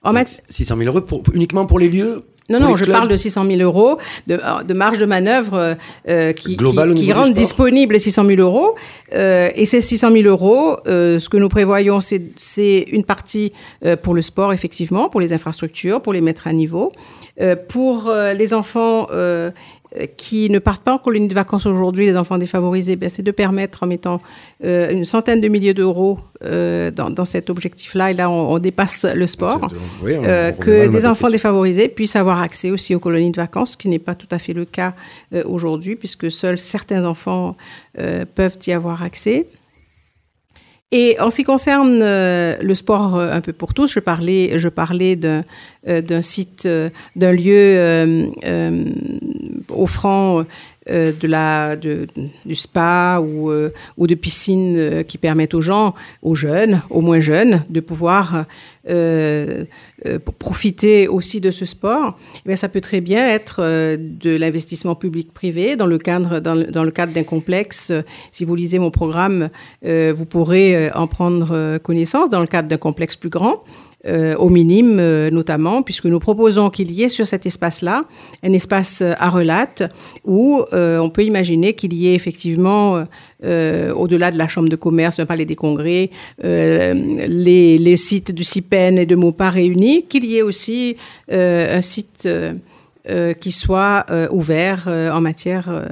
En Donc, mat- 600 000 euros uniquement pour les lieux non, non, je parle de 600 000 euros de, de marge de manœuvre euh, euh, qui, Global qui, qui rendent disponibles les 600 000 euros. Euh, et ces 600 000 euros, euh, ce que nous prévoyons, c'est une partie euh, pour le sport, effectivement, pour les infrastructures, pour les mettre à niveau. Euh, pour euh, les enfants euh, euh, qui ne partent pas en colonie de vacances aujourd'hui, les enfants défavorisés, ben, c'est de permettre en mettant euh, une centaine de milliers d'euros euh, dans, dans cet objectif-là. Et là, on, on dépasse le sport. Oui, on- Euh, on reviendra que des enfants défavorisés puissent avoir accès aussi aux colonies de vacances, ce qui n'est pas tout à fait le cas euh, aujourd'hui, puisque seuls certains enfants euh, peuvent y avoir accès. Et en ce qui concerne euh, le sport euh, un peu pour tous, je parlais, je parlais d'un euh, site, euh, d'un lieu offrant euh, de la, de, du spa ou, euh, ou de piscine euh, qui permettent aux gens, aux jeunes, aux moins jeunes, de pouvoir euh, euh, profiter aussi de ce sport. Eh bien, ça peut très bien être de l'investissement public-privé dans le cadre dans le, dans le cadre d'un complexe. Si vous lisez mon programme, vous pourrez en prendre connaissance dans le cadre d'un complexe plus grand euh, au minime euh, notamment, puisque nous proposons qu'il y ait sur cet espace-là un espace euh, à relate où euh, on peut imaginer qu'il y ait effectivement, au-delà de la chambre de commerce, le palais des congrès, euh, les, les sites du CIPEN et de MOPA réunis, qu'il y ait aussi euh, un site euh, euh, qui soit euh, ouvert euh, en matière euh,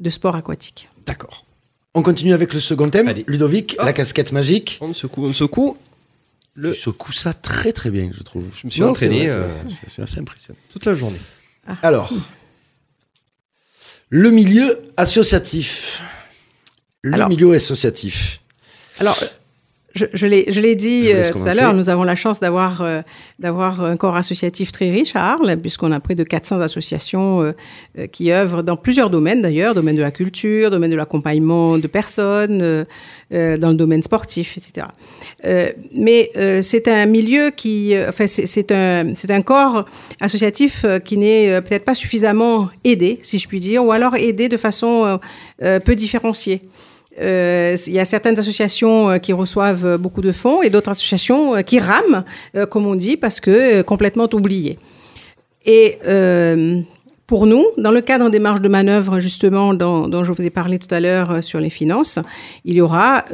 de sport aquatique. D'accord. On continue avec le second thème. Allez. Ludovic, Hop. la casquette magique. On secoue, on secoue. Le- Tu secoues ça très très bien, je trouve. Je me suis entraîné, c'est vrai, euh, c'est- c'est- C'est assez impressionnant. toute la journée. Alors, le milieu associatif. Le Alors- milieu associatif. Alors, je, je l'ai dit euh, tout à l'heure, nous avons la chance d'avoir euh, d'avoir un corps associatif très riche à Arles, puisqu'on a près de 400 associations euh, qui œuvrent dans plusieurs domaines d'ailleurs, domaine de la culture, domaine de l'accompagnement de personnes, dans le domaine sportif, etc. Mais c'est un milieu qui, enfin, c'est un, c'est un corps associatif qui n'est peut-être pas suffisamment aidé, si je puis dire, ou alors aidé de façon peu différenciée. Euh, il y a certaines associations euh, qui reçoivent euh, beaucoup de fonds et d'autres associations qui rament, comme on dit, parce que complètement oubliées. Et pour nous, dans le cadre des marges de manœuvre, justement, dont, je vous ai parlé tout à l'heure sur les finances, il y aura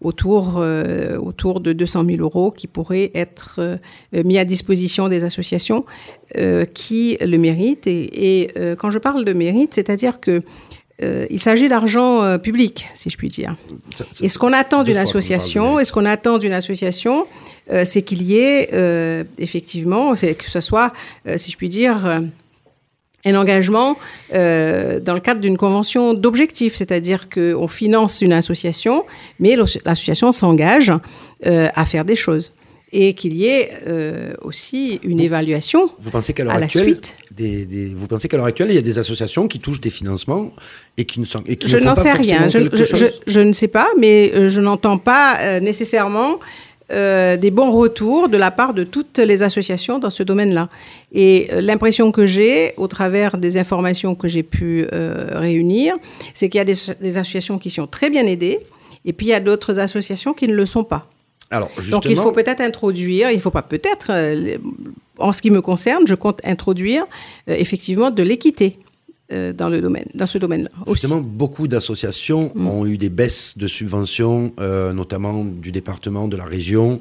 autour, euh, autour de 200 000 euros qui pourraient être mis à disposition des associations qui le méritent. Et, quand je parle de mérite, c'est-à-dire que euh, il s'agit d'argent euh, public, si je puis dire. Ça- ça- Et ce qu'on attend d'une association, et ce qu'on attend d'une association, euh, c'est qu'il y ait euh, effectivement, c'est que ce soit, si je puis dire, un engagement euh, dans le cadre d'une convention d'objectifs, c'est-à-dire qu'on finance une association, mais l'association s'engage euh, à faire des choses et qu'il y ait euh, aussi une évaluation. Vous pensez qu'à l'heure actuelle, des, des, vous pensez qu'à l'heure actuelle, il y a des associations qui touchent des financements et qui ne sont et qui je n'en sais rien. Je, je, je, ne sais pas, mais euh, je n'entends pas euh, nécessairement euh, des bons retours de la part de toutes les associations dans ce domaine-là. Et euh, l'impression que j'ai, au travers des informations que j'ai pu euh, réunir, c'est qu'il y a des, des, associations qui sont très bien aidées, et puis il y a d'autres associations qui ne le sont pas. Alors, Donc il faut peut-être introduire, il faut pas peut-être, en ce qui me concerne, je compte introduire effectivement de l'équité. Euh, dans le domaine, dans ce domaine-là. Justement, beaucoup d'associations mm. ont eu des baisses de subventions, euh, notamment du département, de la région,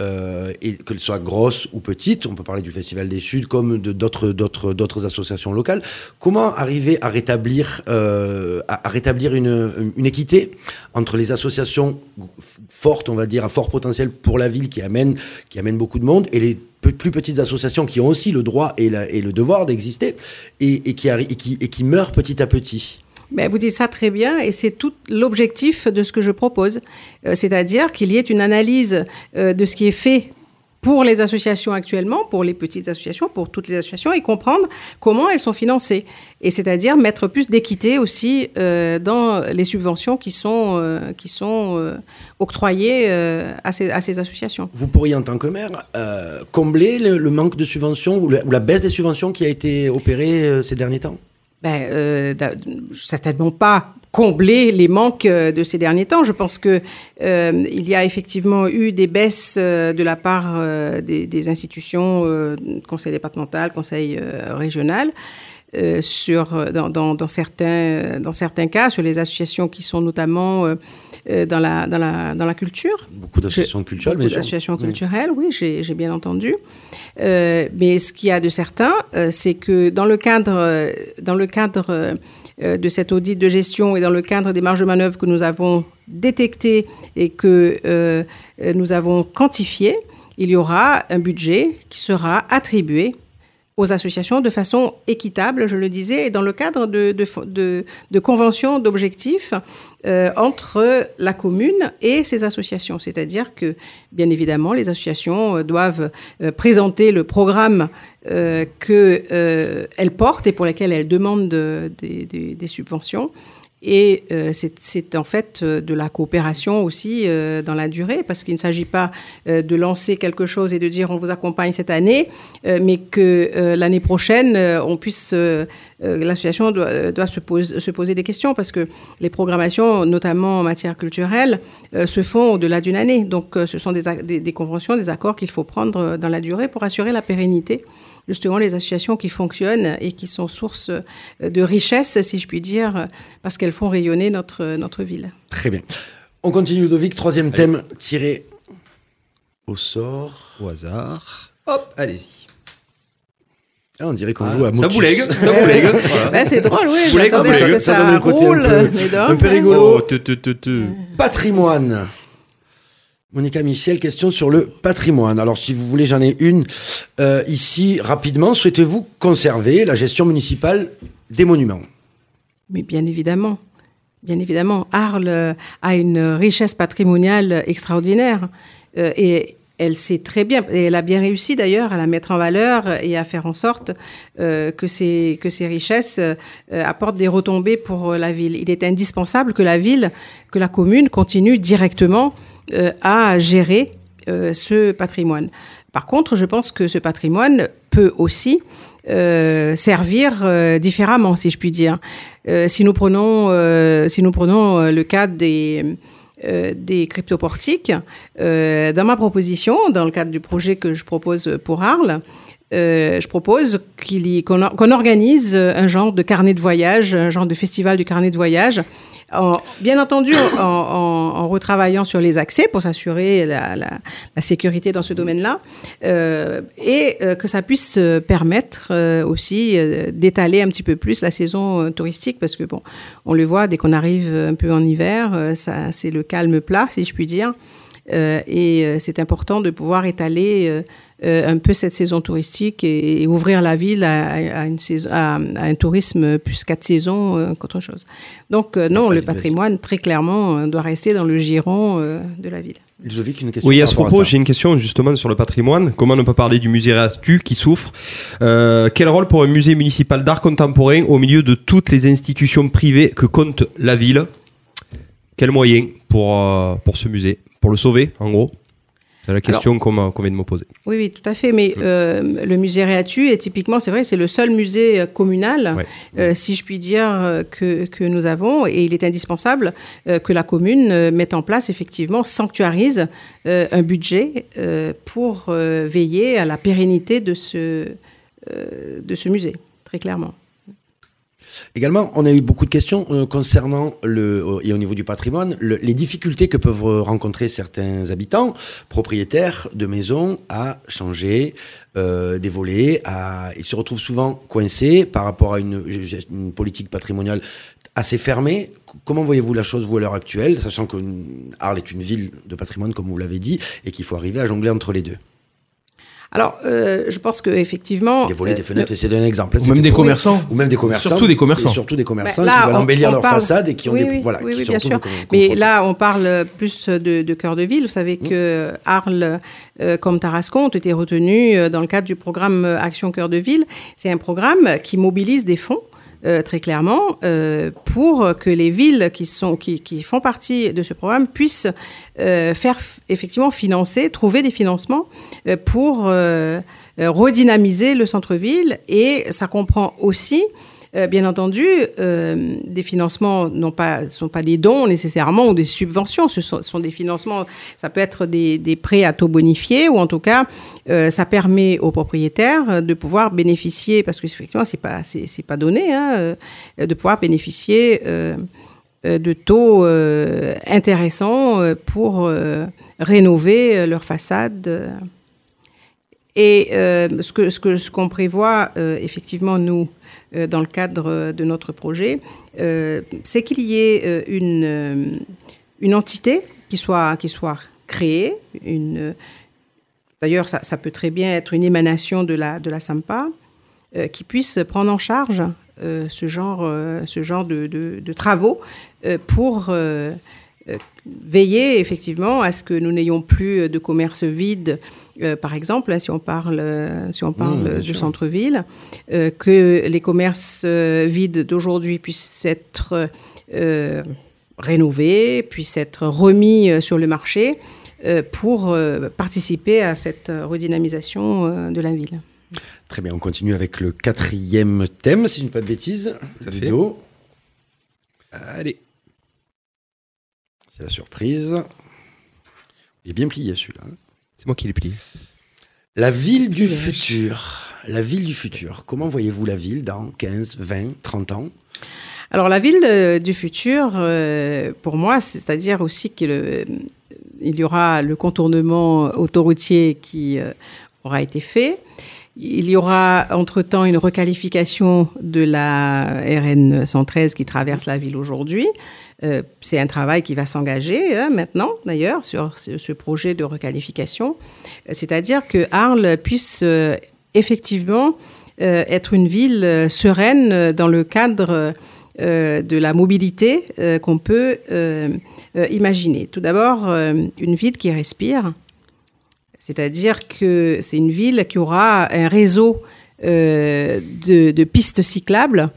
euh, et qu'elles soient grosses ou petites. On peut parler du Festival des Suds comme de d'autres d'autres d'autres associations locales. Comment arriver à rétablir euh, à, rétablir une, une équité entre les associations fortes, on va dire, à fort potentiel pour la ville qui amènent qui amènent beaucoup de monde et les plus petites associations qui ont aussi le droit et, le devoir d'exister et qui meurent petit à petit. Ben, vous dites ça très bien et c'est tout l'objectif de ce que je propose. Euh, c'est-à-dire qu'il y ait une analyse euh, de ce qui est fait pour les associations actuellement, pour les petites associations, pour toutes les associations, et comprendre comment elles sont financées. Et c'est-à-dire mettre plus d'équité aussi euh, dans les subventions qui sont, euh, qui sont euh, octroyées à, ces, à, ces, associations. Vous pourriez, en tant que maire, combler le, manque de subventions ou la, baisse des subventions qui a été opérée ces derniers temps? Ben, certainement pas combler les manques euh, de ces derniers temps. Je pense que euh, il y a effectivement eu des baisses euh, de la part euh, des, institutions, euh, conseil départemental, conseil euh, régional. sur dans, certains dans certains cas sur les associations qui sont notamment dans la dans la dans la culture. Beaucoup d'associations culturelles beaucoup d'associations culturelles oui, oui j'ai bien entendu. Mais ce qu'il y a de certain c'est que dans le cadre dans le cadre euh, de cet audit de gestion et dans le cadre des marges de manœuvre que nous avons détectées et que euh, nous avons quantifiées, il y aura un budget qui sera attribué aux associations de façon équitable, je le disais, et dans le cadre de, de, de, conventions d'objectifs euh, entre la commune et ses associations. C'est-à-dire que, bien évidemment, les associations euh, doivent euh, présenter le programme euh, qu'elles portent et pour lesquels elles demandent de, de, des subventions. Et euh, c'est en fait euh, de la coopération aussi euh, dans la durée, parce qu'il ne s'agit pas de lancer quelque chose et de dire on vous accompagne cette année, mais que l'année prochaine, on puisse, l'association doit, se, pose, se, poser des questions, parce que les programmations, notamment en matière culturelle, se font au-delà d'une année. Donc ce sont des conventions, des accords qu'il faut prendre dans la durée pour assurer la pérennité justement les associations qui fonctionnent et qui sont source de richesse, si je puis dire, parce qu'elles font rayonner notre, notre ville. Très bien. On continue, Ludovic. Troisième allez. thème tiré au sort. Au hasard. Hop, allez-y. Ah, on dirait qu'on ah, joue à Ça boulegue, ça boulegue. (laughs) voilà. ben, c'est drôle, oui. Boulegue, ça, ça, donne un côté roule, un peu, un peu rigolo. Oh, te, te, te, Patrimoine. Monica Michel, question sur le patrimoine. Alors, si vous voulez, j'en ai une euh, ici rapidement. Souhaitez-vous conserver la gestion municipale des monuments? Mais bien évidemment. Bien évidemment. Arles a une richesse patrimoniale extraordinaire. Euh, et elle sait très bien, et elle a bien réussi d'ailleurs à la mettre en valeur et à faire en sorte euh, que, ces, richesses euh, apportent des retombées pour la ville. Il est indispensable que la ville, que la commune continue directement euh, à gérer euh, ce patrimoine. Par contre, je pense que ce patrimoine peut aussi euh, servir euh, différemment, si je puis dire. Euh, si nous prenons, euh, si nous prenons le cas des des cryptoportiques, dans ma proposition, dans le cadre du projet que je propose pour Arles, euh, je propose qu'on qu organise un genre de carnet de voyage, un genre de festival du carnet de voyage, en, bien entendu en, en, en, retravaillant sur les accès pour s'assurer la, la, la, sécurité dans ce domaine-là, euh, et euh, que ça puisse permettre euh, aussi euh, d'étaler un petit peu plus la saison euh, touristique, parce que bon, on le voit dès qu'on arrive un peu en hiver, ça c'est le calme plat, si je puis dire. Euh, et euh, c'est important de pouvoir étaler euh, un peu cette saison touristique et, et ouvrir la ville à, à une saison, à, à un tourisme plus quatre saisons euh, qu'autre chose. Donc euh, non, le patrimoine, très clairement, euh, doit rester dans le giron euh, de la ville. Une question Oui, à ce propos, j'ai une question justement sur le patrimoine. Comment ne pas parler du musée Réastu qui souffre Euh, Quel rôle pour un musée municipal d'art contemporain au milieu de toutes les institutions privées que compte la ville? Quels moyens pour, euh, pour ce musée? Pour le sauver, en gros? C'est la question qu'on m'a- qu'on vient de me poser. Oui, oui, tout à fait. Mais euh, le musée Réatu est typiquement, c'est vrai, c'est le seul musée euh, communal, Ouais. euh, si je puis dire, que, que nous avons. Et il est indispensable euh, que la commune mette en place, effectivement, sanctuarise un budget pour veiller à la pérennité de ce, de ce musée, très clairement. Également, on a eu beaucoup de questions euh, concernant le euh, et au niveau du patrimoine, le- les difficultés que peuvent rencontrer certains habitants, propriétaires de maisons, à changer euh, des volets, à ils se retrouvent souvent coincés par rapport à une, une politique patrimoniale assez fermée. Comment voyez-vous la chose vous à l'heure actuelle, sachant que Arles est une ville de patrimoine comme vous l'avez dit et qu'il faut arriver à jongler entre les deux? Alors, euh, je pense que effectivement, Des volets, euh, des fenêtres, c'est un exemple. Ou même des pour- commerçants. Ou même des commerçants. Surtout des commerçants. Et surtout des commerçants Bah, là, qui veulent on- embellir on leur parle- façade et qui ont oui, des oui, voilà, oui, qui bien sûr. Mais là, on parle plus de, de cœur de ville. Vous savez que Arles, euh, comme Tarascon, ont été retenus euh, dans le cadre du programme euh, Action Cœur de Ville. C'est un programme qui mobilise des fonds. Euh, très clairement, euh, pour que les villes qui, sont, qui, qui font partie de ce programme puissent euh, faire effectivement financer, trouver des financements pour redynamiser le centre-ville. Et ça comprend aussi euh, bien entendu, euh, des financements non pas sont pas des dons nécessairement ou des subventions. Ce sont, des financements. Ça peut être des, prêts à taux bonifiés ou en tout cas, euh, ça permet aux propriétaires de pouvoir bénéficier parce que effectivement c'est pas c'est pas donné hein, de pouvoir bénéficier. de taux intéressants pour rénover leur façade. Et euh, ce ce que ce qu'on prévoit euh, effectivement nous euh, dans le cadre de notre projet, c'est qu'il y ait une une entité qui soit qui soit créée. D'ailleurs ça, peut très bien être une émanation de la de la SAMPA qui puisse prendre en charge ce genre ce genre de, de, travaux pour veiller effectivement à ce que nous n'ayons plus de commerce vide, euh, par exemple, hein, si on parle, euh, si on parle Mmh, bien du centre-ville, euh, que les commerces euh, vides d'aujourd'hui puissent être euh, rénovés, puissent être remis euh, sur le marché euh, pour euh, participer à cette euh, redynamisation euh, de la ville. Très bien, on continue avec le quatrième thème, si je ne dis pas de bêtises. Tout à fait. Ludo, Allez. C'est la surprise. Il est bien plié celui-là. hein. C'est moi qui l'ai plié. La ville du futur. La ville du futur. Comment voyez-vous la ville dans 15, 20, 30 ans? Alors la ville euh, du futur, euh, pour moi, c'est-à-dire aussi qu'il euh, il y aura le contournement autoroutier qui euh, aura été fait. Il y aura entre-temps une requalification de la RN 113 qui traverse la ville aujourd'hui. Euh, c'est un travail qui va s'engager hein, maintenant, d'ailleurs, sur ce, projet de requalification. C'est-à-dire que Arles puisse euh, effectivement euh, être une ville sereine dans le cadre de la mobilité qu'on peut imaginer. Tout d'abord, une ville qui respire, c'est-à-dire que c'est une ville qui aura un réseau euh, de, pistes cyclables.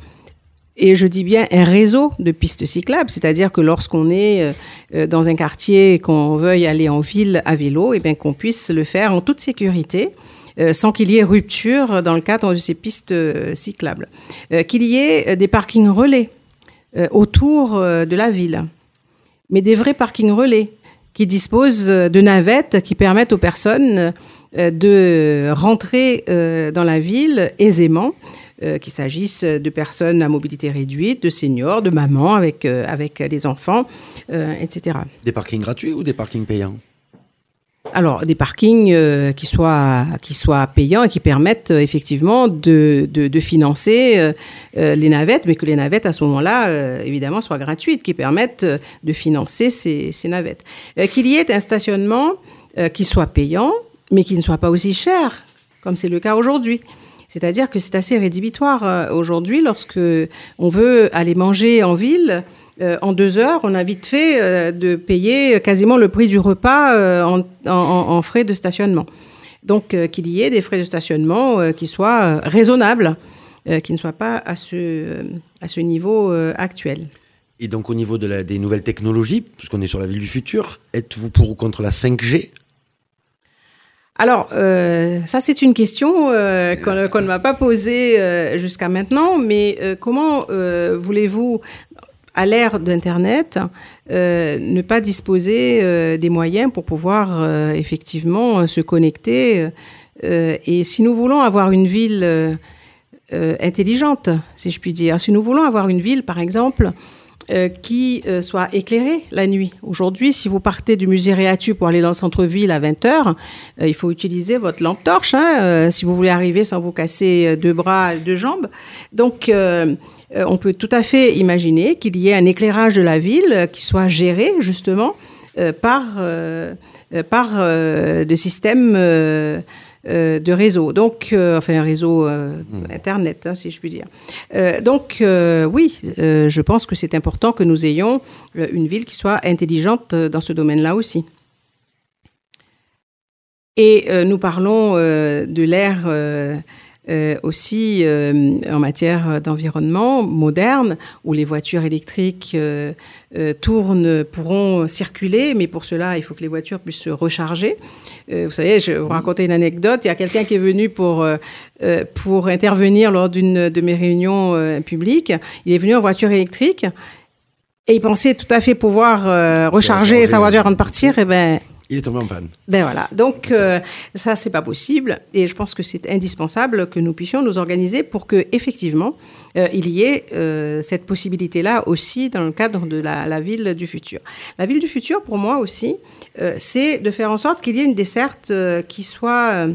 Et je dis bien un réseau de pistes cyclables, c'est-à-dire que lorsqu'on est euh, dans un quartier et qu'on veuille aller en ville à vélo, et bien qu'on puisse le faire en toute sécurité, euh, sans qu'il y ait rupture dans le cadre de ces pistes cyclables. Qu'il y ait des parkings relais autour de la ville, mais des vrais parkings relais qui disposent euh, de navettes qui permettent aux personnes euh, de rentrer euh, dans la ville aisément, qu'il s'agisse de personnes à mobilité réduite, de seniors, de mamans avec, avec les enfants, etc. Des parkings gratuits ou des parkings payants? Alors, des parkings euh, qui, soient, qui soient payants et qui permettent euh, effectivement de, de, de financer euh, euh, les navettes, mais que les navettes, à ce moment-là, euh, évidemment, soient gratuites, qui permettent de financer ces, ces navettes. Qu'il y ait un stationnement qui soit payant, mais qui ne soit pas aussi cher, comme c'est le cas aujourd'hui. C'est-à-dire que c'est assez rédhibitoire aujourd'hui lorsque on veut aller manger en ville. Euh, en deux heures, on a vite fait euh, de payer quasiment le prix du repas euh, en, en- en frais de stationnement. Donc, qu'il y ait des frais de stationnement qui soient raisonnables, qui ne soient pas à ce, à ce niveau actuel. Et donc au niveau de la, des nouvelles technologies, puisqu'on est sur la ville du futur, êtes-vous pour ou contre la 5G Alors, euh, ça c'est une question euh, qu'on ne m'a pas posée euh, jusqu'à maintenant, mais comment voulez-vous, à l'ère d'Internet, euh, ne pas disposer euh, des moyens pour pouvoir euh, effectivement se connecter Et si nous voulons avoir une ville intelligente, si je puis dire, si nous voulons avoir une ville, par exemple, qui soit éclairée la nuit. Aujourd'hui, si vous partez du musée Réatu pour aller dans le centre-ville à 20h, il faut utiliser votre lampe torche hein, si vous voulez arriver sans vous casser deux bras, deux jambes. Donc, euh, on peut tout à fait imaginer qu'il y ait un éclairage de la ville qui soit géré justement euh, par, euh, par des systèmes de réseau, donc enfin un réseau euh, internet, hein, si je puis dire. Donc oui, je pense que c'est important que nous ayons une ville qui soit intelligente dans ce domaine-là aussi. Et nous parlons de l'ère euh, aussi euh, en matière d'environnement moderne, où les voitures électriques euh, euh, tournent, pourront circuler, mais pour cela, il faut que les voitures puissent se recharger. Vous savez, je vais vous raconter une anecdote. Il y a quelqu'un qui est venu pour, pour intervenir lors d'une de mes réunions publiques. Il est venu en voiture électrique. Et il pensait tout à fait pouvoir recharger recharger, sa voiture avant de partir. Et ben, Il est tombé en panne. ben voilà, donc euh, ça c'est pas possible et je pense que c'est indispensable que nous puissions nous organiser pour que effectivement euh, il y ait euh, cette possibilité là aussi dans le cadre de la, la ville du futur. La ville du futur pour moi aussi c'est de faire en sorte qu'il y ait une desserte qui soit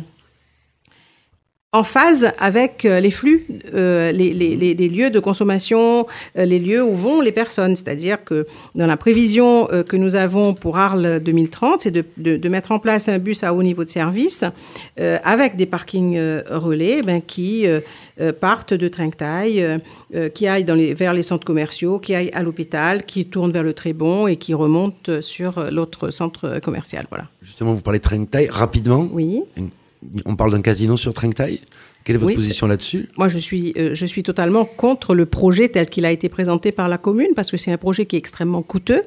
en phase avec euh, les flux, euh, les, les- les- les lieux de consommation, euh, les lieux où vont les personnes. C'est-à-dire que dans la prévision euh, que nous avons pour Arles 2030, c'est de, de- de mettre en place un bus à haut niveau de service avec des parkings relais ben, qui partent de Trinquetail, qui aillent dans vers les centres commerciaux, qui aillent à l'hôpital, qui tournent vers le Trébon et qui remontent sur l'autre centre commercial. Voilà. Justement, vous parlez de Trinquetail. Rapidement, Oui. On parle d'un casino sur Trinquetail. Quelle est votre Oui, position là-dessus? Moi, je suis, euh, je suis totalement contre le projet tel qu'il a été présenté par la commune, parce que c'est un projet qui est extrêmement coûteux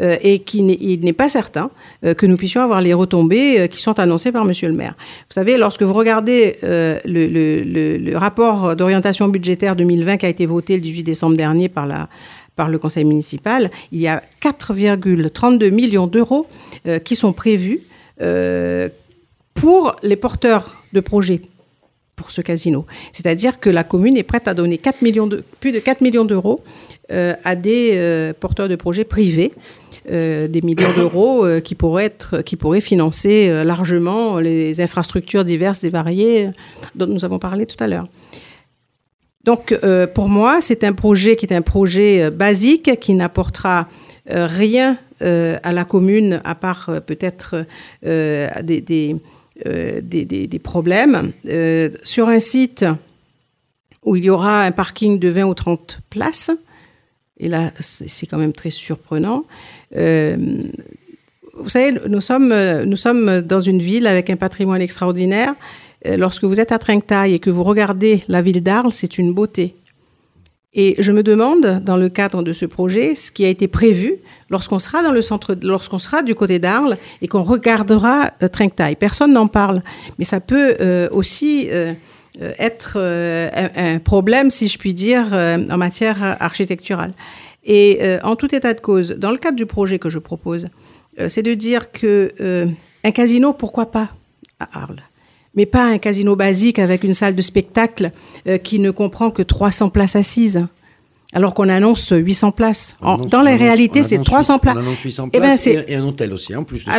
euh, et qui n'est pas certain euh, que nous puissions avoir les retombées qui sont annoncées par Monsieur le maire. Vous savez, lorsque vous regardez le, le- le- le rapport d'orientation budgétaire 2020 qui a été voté le 18 décembre dernier par la par le conseil municipal, il y a 4,32 millions d'euros euh, qui sont prévus euh, pour les porteurs de projets pour ce casino. C'est-à-dire que la commune est prête à donner 4 millions de, plus de 4 millions d'euros euh, à des euh, porteurs de projets privés, euh, des millions (coughs) d'euros qui, pourraient financer largement les infrastructures diverses et variées dont nous avons parlé tout à l'heure. Donc, pour moi, c'est un projet qui est un projet basique qui n'apportera rien à la commune à part peut-être des, des, des- des problèmes. Euh, sur un site où il y aura un parking de 20 ou 30 places, et là, c'est quand même très surprenant. Euh, vous savez, nous sommes, euh, nous sommes dans une ville avec un patrimoine extraordinaire. Euh, Lorsque vous êtes à Trinquetail et que vous regardez la ville d'Arles, c'est une beauté. Et je me demande, dans le cadre de ce projet, ce qui a été prévu lorsqu'on sera dans le centre, lorsqu'on sera du côté d'Arles et qu'on regardera euh. Personne n'en parle, mais ça peut euh, aussi euh, euh, être un, problème, si je puis dire, en matière architecturale. Et en tout état de cause, dans le cadre du projet que je propose, c'est de dire que un casino, pourquoi pas à Arles? Mais pas un casino basique avec une salle de spectacle euh, qui ne comprend que 300 places assises, alors qu'on annonce 800 places. On En- annonce- dans la annonce- réalité, c'est annonce 300 800 places. On annonce 800 Eh ben, places c'est- et, et un hôtel aussi, en plus de ça.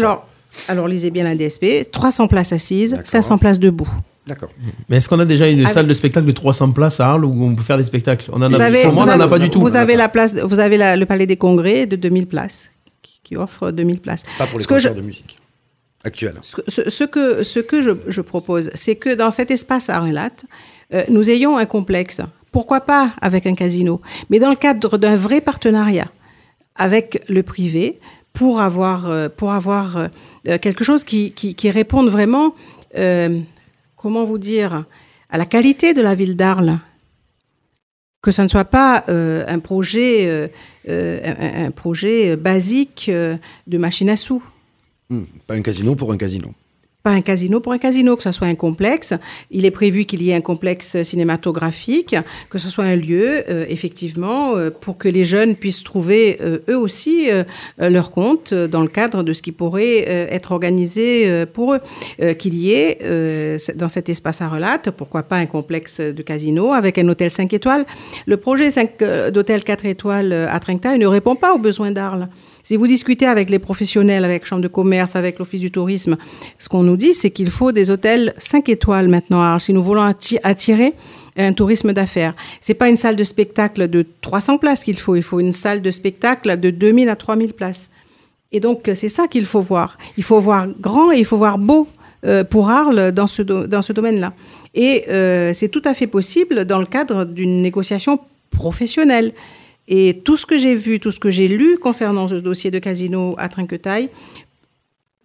Alors, lisez bien la DSP. 300 places assises, D'accord. 500 places debout. D'accord. Mais est-ce qu'on a déjà une Avec- salle de spectacle de 300 places à Arles où on peut faire des spectacles? On en a avez, moi, on n'en a pas du tout. Vous avez la place, vous avez la- le Palais des Congrès de 2000 places, qui, qui offre 2000 places. Pas pour les Ce que je- concerts de musique Ce, que, je, propose, c'est que dans cet espace à Relat, euh, nous ayons un complexe. Pourquoi pas avec un casino Mais dans le cadre d'un vrai partenariat avec le privé pour avoir, euh, euh, quelque chose qui, réponde vraiment, comment vous dire, à la qualité de la ville d'Arles. Que ça ne soit pas un projet, basique de machine à sous Hmm, Pas un casino pour un casino. pas un casino pour un casino, que ce soit un complexe. Il est prévu qu'il y ait un complexe cinématographique, que ce soit un lieu, euh, effectivement, euh, pour que les jeunes puissent trouver euh, eux aussi leur compte dans le cadre de ce qui pourrait être organisé pour eux. Qu'il y ait dans cet espace à relate, pourquoi pas un complexe de casino avec un hôtel 5 étoiles. Le projet 5, d'hôtel 4 étoiles à Trinquetail ne répond pas aux besoins d'Arles. Si vous discutez avec les professionnels, avec Chambre de commerce, avec l'Office du tourisme, ce qu'on nous dit, c'est qu'il faut des hôtels 5 étoiles maintenant. Alors, si nous voulons atti- attirer un tourisme d'affaires, c'est pas une salle de spectacle de 300 places qu'il faut, il faut une salle de spectacle de 2000 à 3000 places. Et donc, c'est ça qu'il faut voir. Il faut voir grand et il faut voir beau euh, pour Arles dans ce, dans ce domaine-là. Et euh, c'est tout à fait possible dans le cadre d'une négociation professionnelle. Et tout ce que j'ai vu, tout ce que j'ai lu concernant ce dossier de casino à Trinquetail,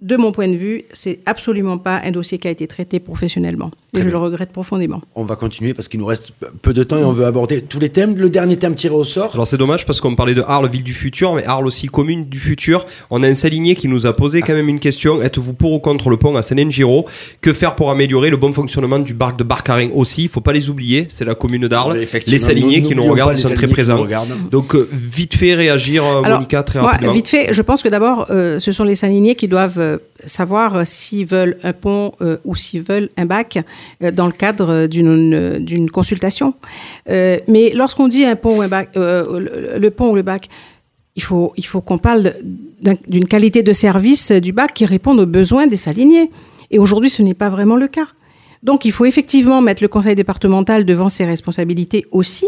de mon point de vue, c'est absolument pas un dossier qui a été traité professionnellement. Et Très je bien. le regrette profondément. On va continuer parce qu'il nous reste peu de temps et on veut aborder tous les thèmes. Le dernier thème tiré au sort. Alors c'est dommage parce qu'on parlait de Arles, ville du futur, mais Arles aussi commune du futur. On a un saligné qui nous a posé quand même une question. Êtes-vous pour ou contre le pont à Saint-Giro Que faire pour améliorer le bon fonctionnement du parc de Barcarin aussi? Il faut pas les oublier, c'est la commune d'Arles. Les salignés qui nous regardent, sont très présents. Donc euh, vite fait réagir, euh, Alors, Monica, très moi, rapidement. vite fait, je pense que d'abord, euh, ce sont les salignés qui doivent euh, savoir euh, s'ils veulent un pont euh, ou s'ils veulent un bac euh, dans le cadre d'une consultation. Mais lorsqu'on dit un pont ou un bac, le, pont ou le bac, il faut, il faut qu'on parle d'un- d'une qualité de service du bac qui réponde aux besoins des salignés. Et aujourd'hui, ce n'est pas vraiment le cas. Donc, il faut effectivement mettre le conseil départemental devant ses responsabilités aussi,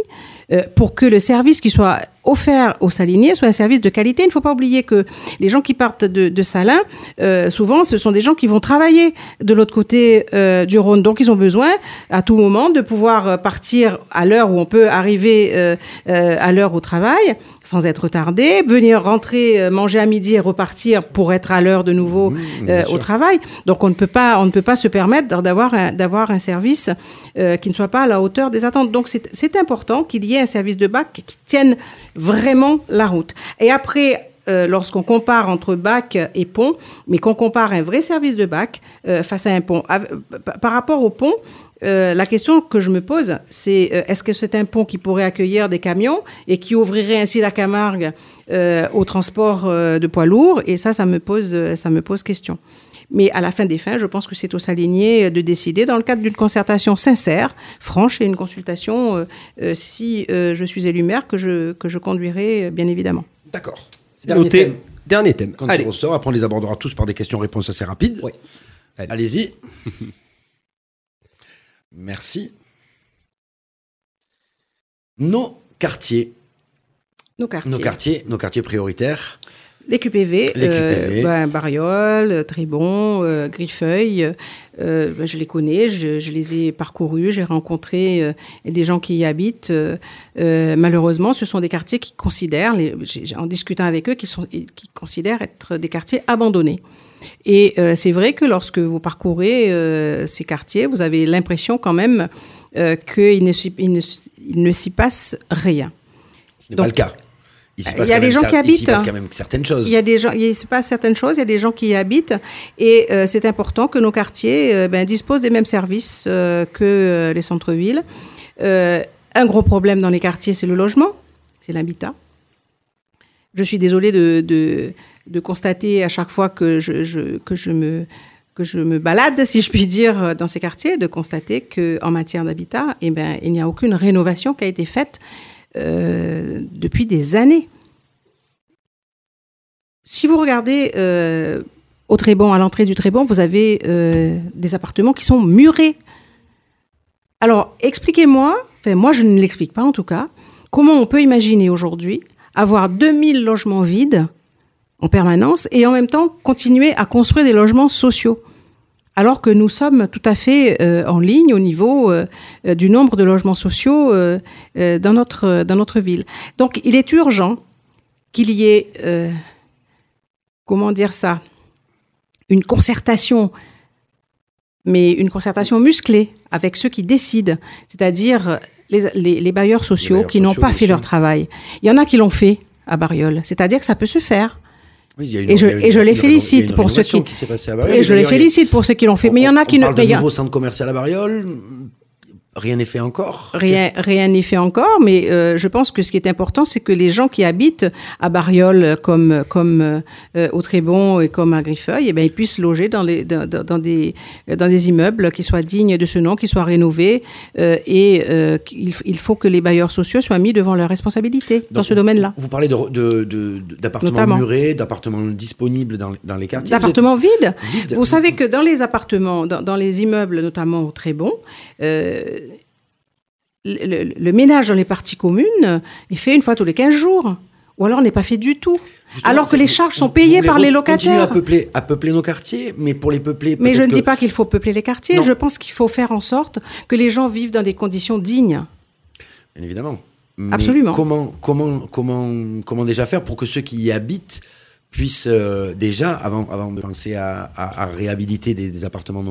pour que le service qui soit offert aux saliniers soit un service de qualité. Il ne faut pas oublier que les gens qui partent de, de Salins, euh, souvent, ce sont des gens qui vont travailler de l'autre côté euh, du Rhône. Donc, ils ont besoin à tout moment de pouvoir euh, partir à l'heure où on peut arriver euh, euh, à l'heure au travail sans être retardé, venir rentrer, euh, manger à midi et repartir pour être à l'heure de nouveau euh, au travail. Donc, on ne peut pas, on ne peut pas se permettre d'avoir un, d'avoir un service euh, qui ne soit pas à la hauteur des attentes. Donc, c'est c'est important qu'il y ait un service de bac qui tienne vraiment la route. Et après, euh, lorsqu'on compare entre bac et pont, mais qu'on compare un vrai service de bac euh, face à un pont. Par- rapport au pont, euh, la question que je me pose, c'est est-ce que c'est un pont qui pourrait accueillir des camions et qui ouvrirait ainsi la Camargue au transport de poids lourds? Et ça, ça me pose, ça me pose question. Mais à la fin des fins, je pense que c'est aux alignés de décider dans le cadre d'une concertation sincère, franche et une consultation, euh, euh, si euh, je suis élu maire, que je, que je conduirai, euh, bien évidemment. D'accord. C'est noté. Dernier thème. Quand Allez. il ressort, après on les abordera tous par des questions-réponses assez rapides. Oui. Allez. Allez-y. (laughs) Merci. Nos quartiers, Nos quartiers. nos quartiers, nos quartiers prioritaires. Les QPV, Les euh, QPV. ben, Bariol, euh, Tribon, euh, Griffeuil, euh, ben, je les connais, je, je les ai parcourus, j'ai rencontré euh, des gens qui y habitent. malheureusement, ce sont des quartiers qui considèrent, les- en discutant avec eux, qui, sont, qui considèrent être des quartiers abandonnés. Et euh, c'est vrai que lorsque vous parcourez euh, ces quartiers, vous avez l'impression quand même euh, qu'il ne, s'y- il ne, il ne s'y passe rien. Ce n'est pas le cas. Il se il y a quand des même gens qui Il habitent, passe quand même certaines choses. Il y a des gens, il se passe certaines choses, il y a des gens qui y habitent, et euh, c'est important que nos quartiers euh, ben, disposent des mêmes services euh, que les centres-villes. Un gros problème dans les quartiers, c'est le logement, c'est l'habitat. Je suis désolée de, de, de constater à chaque fois que je, je- que je me que je me balade, si je puis dire, dans ces quartiers, de constater que en matière d'habitat, eh ben, il n'y a aucune rénovation qui a été faite euh, depuis des années. Si vous regardez euh, au Trébon, à l'entrée du Trébon, vous avez euh, des appartements qui sont murés. Alors, expliquez-moi, enfin, moi je ne l'explique pas en tout cas, comment on peut imaginer aujourd'hui avoir 2000 logements vides en permanence et en même temps continuer à construire des logements sociaux alors que nous sommes tout à fait euh, en ligne au niveau euh, euh, du nombre de logements sociaux euh, dans, notre, dans notre ville. Donc il est urgent qu'il y ait, comment dire ça, une concertation, mais une concertation musclée avec ceux qui décident, c'est-à-dire les, les- les bailleurs sociaux bailleurs qui n'ont pas fait leur travail. Il y en a qui l'ont fait à Bariol, c'est-à-dire que ça peut se faire. Oui, il y a une- Et je- une- et je les félicite pour ceux qui- passée à. Et je les félicite pour ceux qui l'ont fait, mais il y en a qui on ne... il y a- nouveau centre commercial à Bariol. Rien n'est fait encore. Rien rien n'y fait encore, mais euh, je pense que ce qui est important, c'est que les gens qui habitent à Bariol, comme comme euh, au Trébon et comme à Griffeuil, eh ben, ils puissent loger dans, les, dans, des, dans des immeubles qui soient dignes de ce nom, qui soient rénovés. euh, et euh, il, il faut que les bailleurs sociaux soient mis devant leurs responsabilités dans ce domaine-là. Vous parlez de- de- de- d'appartements Notamment. murés, d'appartements disponibles dans, dans les quartiers. D'appartements vides. Vous savez que dans les appartements, dans, dans les immeubles, notamment au Trébon, euh, le, ménage dans les parties communes est fait une fois tous les 15 jours. Ou alors n'est pas fait du tout. Justement, alors que les charges sont payées par les locataires. à peupler, à peupler nos quartiers, mais pour les peupler. Mais je ne dis pas qu'il faut peupler les quartiers. Non. Je pense qu'il faut faire en sorte que les gens vivent dans des conditions dignes. Bien évidemment. Mais Absolument. Comment, comment, comment, comment déjà faire pour que ceux qui y habitent puissent euh, déjà, avant, avant de penser à, à- à réhabiliter des, des appartements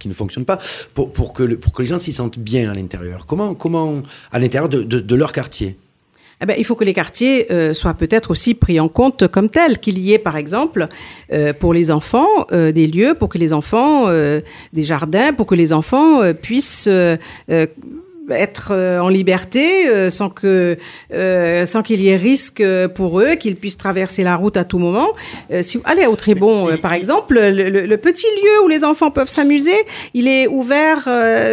qui ne fonctionnent pas, pour, pour, que, pour que les gens s'y sentent bien à l'intérieur. Comment, comment à l'intérieur de, de, de leur quartier? Eh ben, il faut que les quartiers euh, soient peut-être aussi pris en compte comme tels, qu'il y ait par exemple euh, pour les enfants euh, des lieux pour que les enfants, euh, des jardins, pour que les enfants euh, puissent être euh, en liberté euh, sans que euh, sans qu'il y ait risque pour eux, qu'ils puissent traverser la route à tout moment. Si vous allez au Trébon, par exemple, le, le- le petit lieu où les enfants peuvent s'amuser, il est ouvert.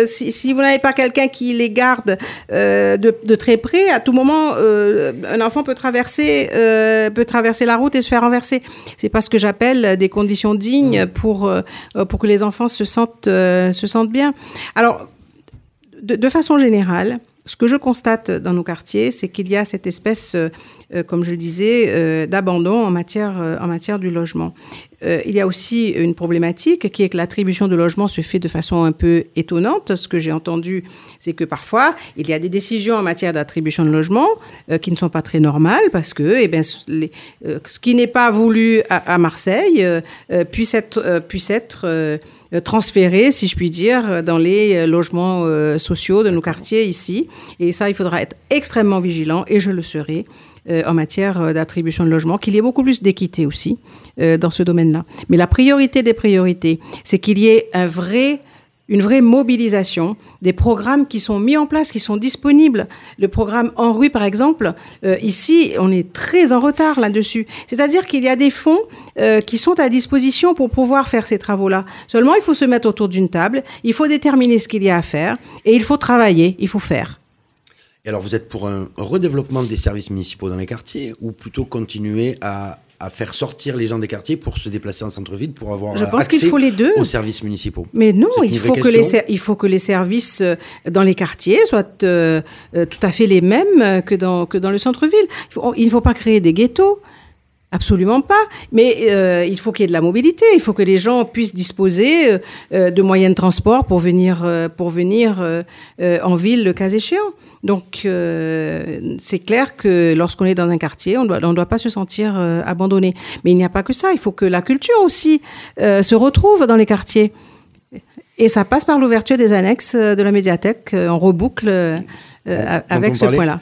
si, si vous n'avez pas quelqu'un qui les garde de, de très près, à tout moment, un enfant peut traverser peut traverser la route et se faire renverser. C'est pas ce que j'appelle des conditions dignes pour euh, pour que les enfants se sentent se sentent bien. Alors de, façon générale, ce que je constate dans nos quartiers, c'est qu'il y a cette espèce, euh, euh, comme je le disais, euh, d'abandon en matière, en matière du logement. Euh, il y a aussi une problématique qui est que l'attribution de logement se fait de façon un peu étonnante. Ce que j'ai entendu, c'est que parfois, il y a des décisions en matière d'attribution de logement euh, qui ne sont pas très normales parce que eh bien, les- euh, ce qui n'est pas voulu à, à Marseille puisse être, puisse être transféré, si je puis dire, dans les logements sociaux de nos quartiers ici. Et ça, il faudra être extrêmement vigilant, et je le serai, en matière d'attribution de logement, qu'il y ait beaucoup plus d'équité aussi dans ce domaine-là. Mais la priorité des priorités, c'est qu'il y ait une vraie mobilisation, des programmes qui sont mis en place, qui sont disponibles. Le programme En rue, par exemple, euh, ici, on est très en retard là-dessus. C'est-à-dire qu'il y a des fonds euh, qui sont à disposition pour pouvoir faire ces travaux-là. Seulement, il faut se mettre autour d'une table, il faut déterminer ce qu'il y a à faire, et il faut travailler, il faut faire. Et alors, vous êtes pour un redéveloppement des services municipaux dans les quartiers ou plutôt continuer à, à faire sortir les gens des quartiers pour se déplacer en centre-ville pour avoir Je pense qu'il accès faut les deux. aux services municipaux Mais non, il faut, que les, question. ser- il faut que les services euh, dans les quartiers soient euh, euh, tout à fait les mêmes que dans, que dans le centre-ville. Il, faut- il ne faut pas créer des ghettos. Absolument pas. Mais euh, il faut qu'il y ait de la mobilité. Il faut que les gens puissent disposer euh, euh, de moyens de transport pour venir, euh, pour venir euh, euh, en ville le cas échéant. Donc euh, c'est clair que lorsqu'on est dans un quartier, on doit, on doit pas se sentir euh, abandonné. Mais il n'y a pas que ça. Il faut que la culture aussi euh, se retrouve dans les quartiers. Et ça passe par l'ouverture des annexes de la médiathèque. On reboucle avec ce point-là.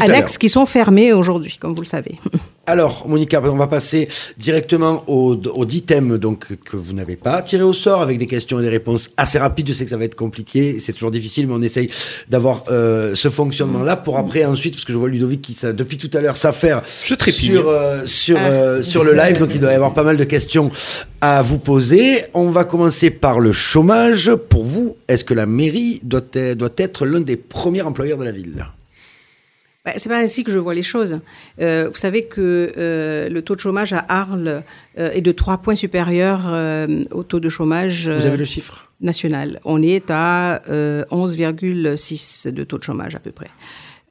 Annexes qui sont fermées aujourd'hui, comme vous le savez. (laughs) Alors, Monica, on va passer directement aux, aux 10 thèmes donc, que vous n'avez pas tirés au sort avec des questions et des réponses assez rapides. Je sais que ça va être compliqué, c'est toujours difficile, mais on essaye d'avoir euh, ce fonctionnement-là pour après, ensuite, parce que je vois Ludovic qui, ça, depuis tout à l'heure, s'affaire sur, euh, sur, Ah. euh, sur le live, donc il doit y avoir pas mal de questions à vous poser. On va commencer par le chômage. Pour vous, est-ce que la mairie doit être, doit être l'un des premiers employeurs de la ville? Bah, c'est pas ainsi que je vois les choses. Euh, vous savez que euh, le taux de chômage à Arles euh, est de 3 points supérieur euh, au taux de chômage Vous euh, avez le chiffre? national. On est à euh, 11,6 de taux de chômage à peu près.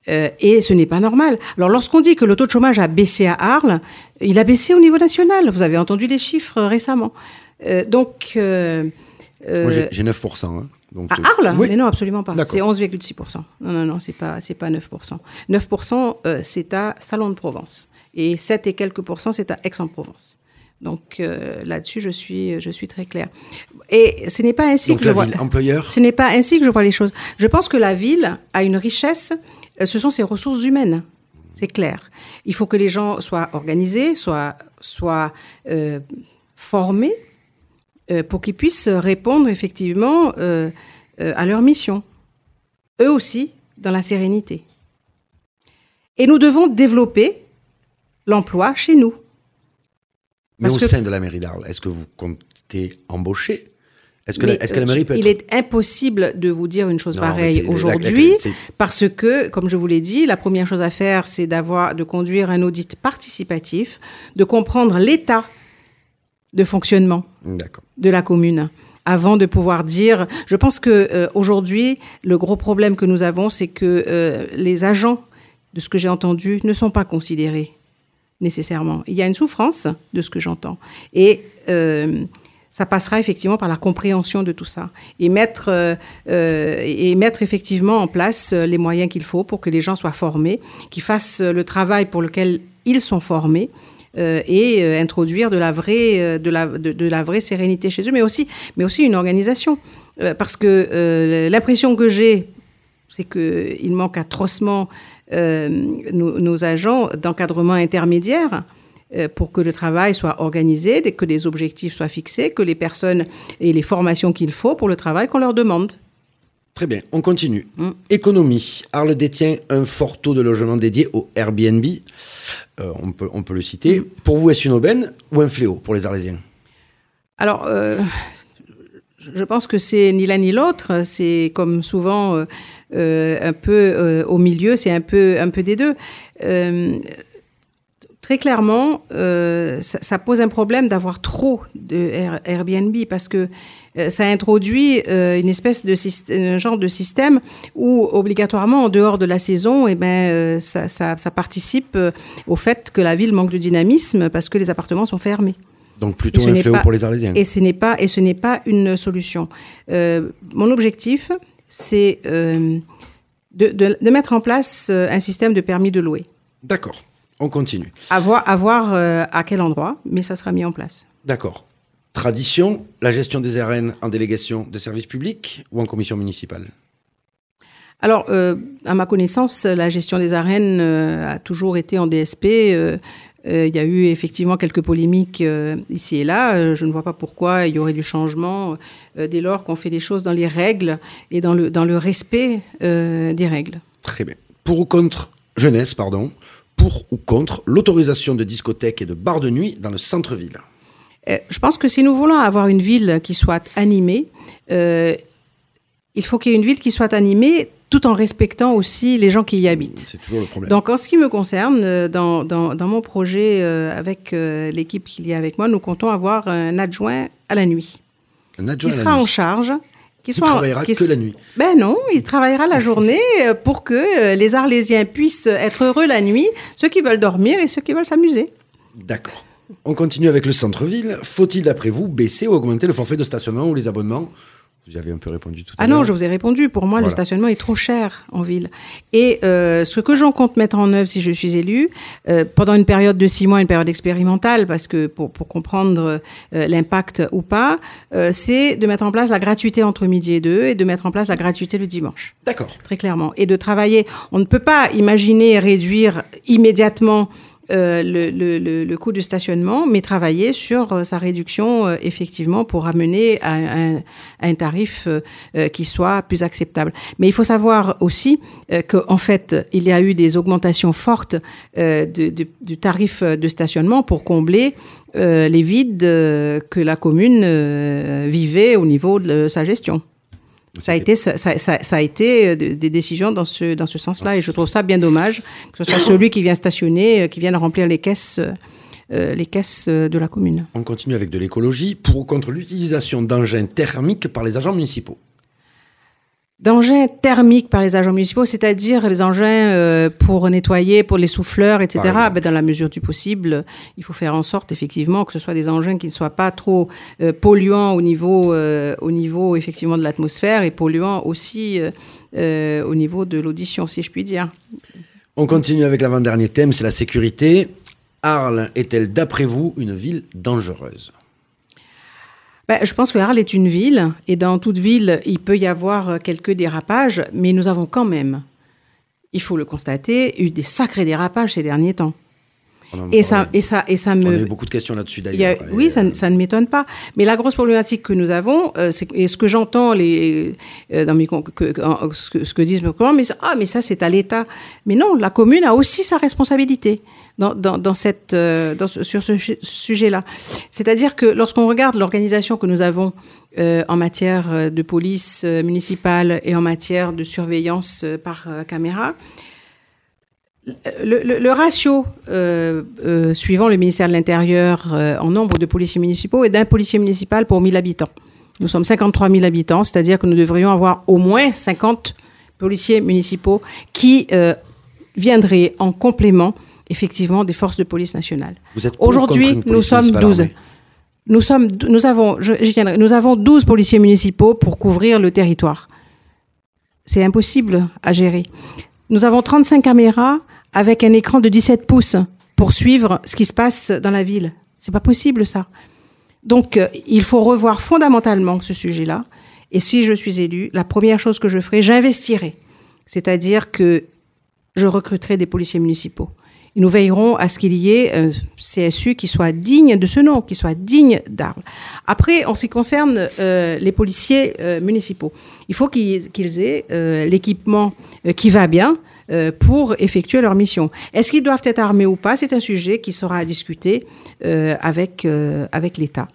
Euh, et ce n'est pas normal. Alors lorsqu'on dit que le taux de chômage a baissé à Arles, il a baissé au niveau national. Vous avez entendu les chiffres euh, récemment. Euh, donc... euh, Moi, j'ai euh, j'ai 9%. hein. Donc, à euh, Arles oui. Mais non, absolument pas. C'est 11,6%. Non, non, non, c'est pas, c'est pas 9%. 9%, euh, c'est à Salon de Provence. Et 7 et quelques pourcents, c'est à Aix-en-Provence. Donc euh, là-dessus, je suis, je suis très claire. Et ce n'est pas ainsi Donc que je vois. ville employeur Ce n'est pas ainsi que je vois les choses. Je pense que la ville a une richesse, ce sont ses ressources humaines. C'est clair. Il faut que les gens soient organisés, soient, soient euh, formés pour qu'ils puissent répondre effectivement euh, euh, à leur mission. Eux aussi, dans la sérénité. Et nous devons développer l'emploi chez nous. Mais Parce au que- sein de la mairie d'Arles, est-ce que vous comptez embaucher? Est-ce que, la, est-ce que la euh, mairie peut Il est impossible de vous dire une chose Non, pareille aujourd'hui parce que, comme je vous l'ai dit, la première chose à faire, c'est d'avoir, de conduire un audit participatif, de comprendre l'état de fonctionnement de la commune avant de pouvoir dire. Je pense que euh, aujourd'hui, le gros problème que nous avons, c'est que euh, les agents, de ce que j'ai entendu, ne sont pas considérés nécessairement. Il y a une souffrance de ce que j'entends, et euh, ça passera effectivement par la compréhension de tout ça et mettre et mettre effectivement en place les moyens qu'il faut pour que les gens soient formés, qu'ils fassent le travail pour lequel ils sont formés et euh, introduire de la vraie euh, de la de, la vraie sérénité chez eux mais aussi mais aussi une organisation Euh, parce que euh, l'impression que j'ai c'est que il manque atrocement euh, nos, nos agents d'encadrement intermédiaire euh, pour que le travail soit organisé, que les objectifs soient fixés, que les personnes aient les formations qu'il faut pour le travail qu'on leur demande. Très bien, on continue. Mm. Économie. Arles détient un fort taux de logement dédié au Airbnb. Euh, on, peut, on peut le citer. Mm. Pour vous, est-ce une aubaine ou un fléau pour les Arlésiens? Alors, euh, je pense que c'est ni l'un ni l'autre. C'est comme souvent euh, un peu au milieu, c'est un peu, un peu des deux. Très clairement, ça, ça pose un problème d'avoir trop de Air- Airbnb parce que ça introduit euh, une espèce de un genre de système où obligatoirement en dehors de la saison, eh ben euh, ça, ça, ça participe euh, au fait que la ville manque de dynamisme parce que les appartements sont fermés. Donc plutôt Et un fléau pas- pour les Arlésiens. Et ce n'est pas et ce n'est pas une solution. Euh, mon objectif, c'est euh, de, de- de mettre en place euh, un système de permis de louer. D'accord, on continue. À voir, à, voir, euh, à quel endroit, mais ça sera mis en place. D'accord. Tradition, la gestion des RN en délégation de service public ou en commission municipale? Alors, euh, à ma connaissance, la gestion des arènes euh, a toujours été en DSP. euh, il y a eu effectivement quelques polémiques ici et là. Je ne vois pas pourquoi il y aurait du changement dès lors qu'on fait les choses dans les règles et dans le, dans le respect des règles. Très bien. Pour ou contre, jeunesse, pardon, pour ou contre l'autorisation de discothèques et de bars de nuit dans le centre-ville je pense que si nous voulons avoir une ville qui soit animée, euh, il faut qu'il y ait une ville qui soit animée tout en respectant aussi les gens qui y habitent. C'est toujours le problème. Donc, en ce qui me concerne, euh, dans, dans, dans mon projet euh, avec euh, l'équipe qu'il y a avec moi, nous comptons avoir un adjoint à la nuit Un adjoint qui à la sera en nuit. charge. Qui, Qui travaillera que la nuit. Ben non, il travaillera la journée euh, pour que euh, les Arlésiens puissent être heureux la nuit, ceux qui veulent dormir et ceux qui veulent s'amuser. D'accord. On continue avec le centre-ville. Faut-il, d'après vous, baisser ou augmenter le forfait de stationnement ou les abonnements? Vous y avez un peu répondu tout à Ah l'heure. non, je vous ai répondu. Pour moi, le stationnement est trop cher en ville. Et euh, ce que j'en compte mettre en œuvre si je suis élu, euh, pendant une période de six mois, une période expérimentale, parce que pour, pour comprendre euh, l'impact ou pas, euh, c'est de mettre en place la gratuité entre midi et deux et de mettre en place la gratuité le dimanche D'accord. très clairement, et de travailler. On ne peut pas imaginer réduire immédiatement euh, le, coût du stationnement, mais travailler sur euh, sa réduction euh, effectivement pour amener à un, tarif qui soit plus acceptable. Mais il faut savoir aussi qu'en fait, il y a eu des augmentations fortes du tarif de stationnement pour combler les vides que la commune vivait au niveau de sa gestion. Ça a été, ça, ça- ça- ça a été euh, de- des décisions dans ce, dans ce sens-là, et je trouve ça bien dommage que ce soit (coughs) celui qui vient stationner, euh, qui vienne remplir les caisses, euh, les caisses de la commune. On continue avec de l'écologie. Pour ou contre l'utilisation d'engins thermiques par les agents municipaux D'engins thermiques par les agents municipaux, c'est-à-dire les engins euh, pour nettoyer, pour les souffleurs, etc. Ben, dans la mesure du possible, il faut faire en sorte effectivement que ce soit des engins qui ne soient pas trop euh, polluants au niveau, euh, au niveau effectivement de l'atmosphère et polluants aussi au niveau de l'audition, si je puis dire. On continue avec l'avant-dernier thème, c'est la sécurité. Arles est-elle, d'après vous, une ville dangereuse? Ben, je pense que Arles est une ville, et dans toute ville, il peut y avoir euh, quelques dérapages, mais nous avons quand même, il faut le constater, eu des sacrés dérapages ces derniers temps. On Et ça, a- et ça, et ça On a me, eu beaucoup de questions là-dessus a- d'ailleurs. oui, Et, ça, ne- ça ne m'étonne pas. Mais la grosse problématique que nous avons, euh, c'est et ce que j'entends les euh, dans mes que, ce, que, ce que disent mes collègues, mais ah mais ça c'est à l'État. Mais non, la commune a aussi sa responsabilité dans, dans, dans cette euh, dans sur ce su- sujet-là. C'est-à-dire que lorsqu'on regarde l'organisation que nous avons euh, en matière euh, de police euh, municipale et en matière de surveillance euh, par euh, caméra, le, le- le ratio euh, euh, suivant le ministère de l'Intérieur euh, en nombre de policiers municipaux est d'un policier municipal pour 1000 habitants. Nous sommes 53 000 habitants, c'est-à-dire que nous devrions avoir au moins 50 policiers municipaux qui euh, viendraient en complément effectivement des forces de police ou Aujourd'hui, nous sommes municipale 12. armée? Nous sommes, nous avons, je, viendrai. nous avons 12 policiers municipaux pour couvrir le territoire. C'est impossible à gérer. Nous avons 35 caméras avec un écran de 17 pouces pour suivre ce qui se passe dans la ville. C'est pas possible, ça. Donc, euh, il faut revoir fondamentalement ce sujet-là. Et si je suis élu, la première chose que je ferai, j'investirai. C'est-à-dire que je recruterai des policiers municipaux. Et nous veillerons à ce qu'il y ait un CSU qui soit digne de ce nom, qui soit digne d'Arles. Après, en ce qui concerne euh, les policiers euh, municipaux, il faut qu'ils aient l'équipement qui va bien euh, pour effectuer leur mission. Est-ce qu'ils doivent être armés ou pas C'est un sujet qui sera à discuter euh, avec, euh, avec l'État.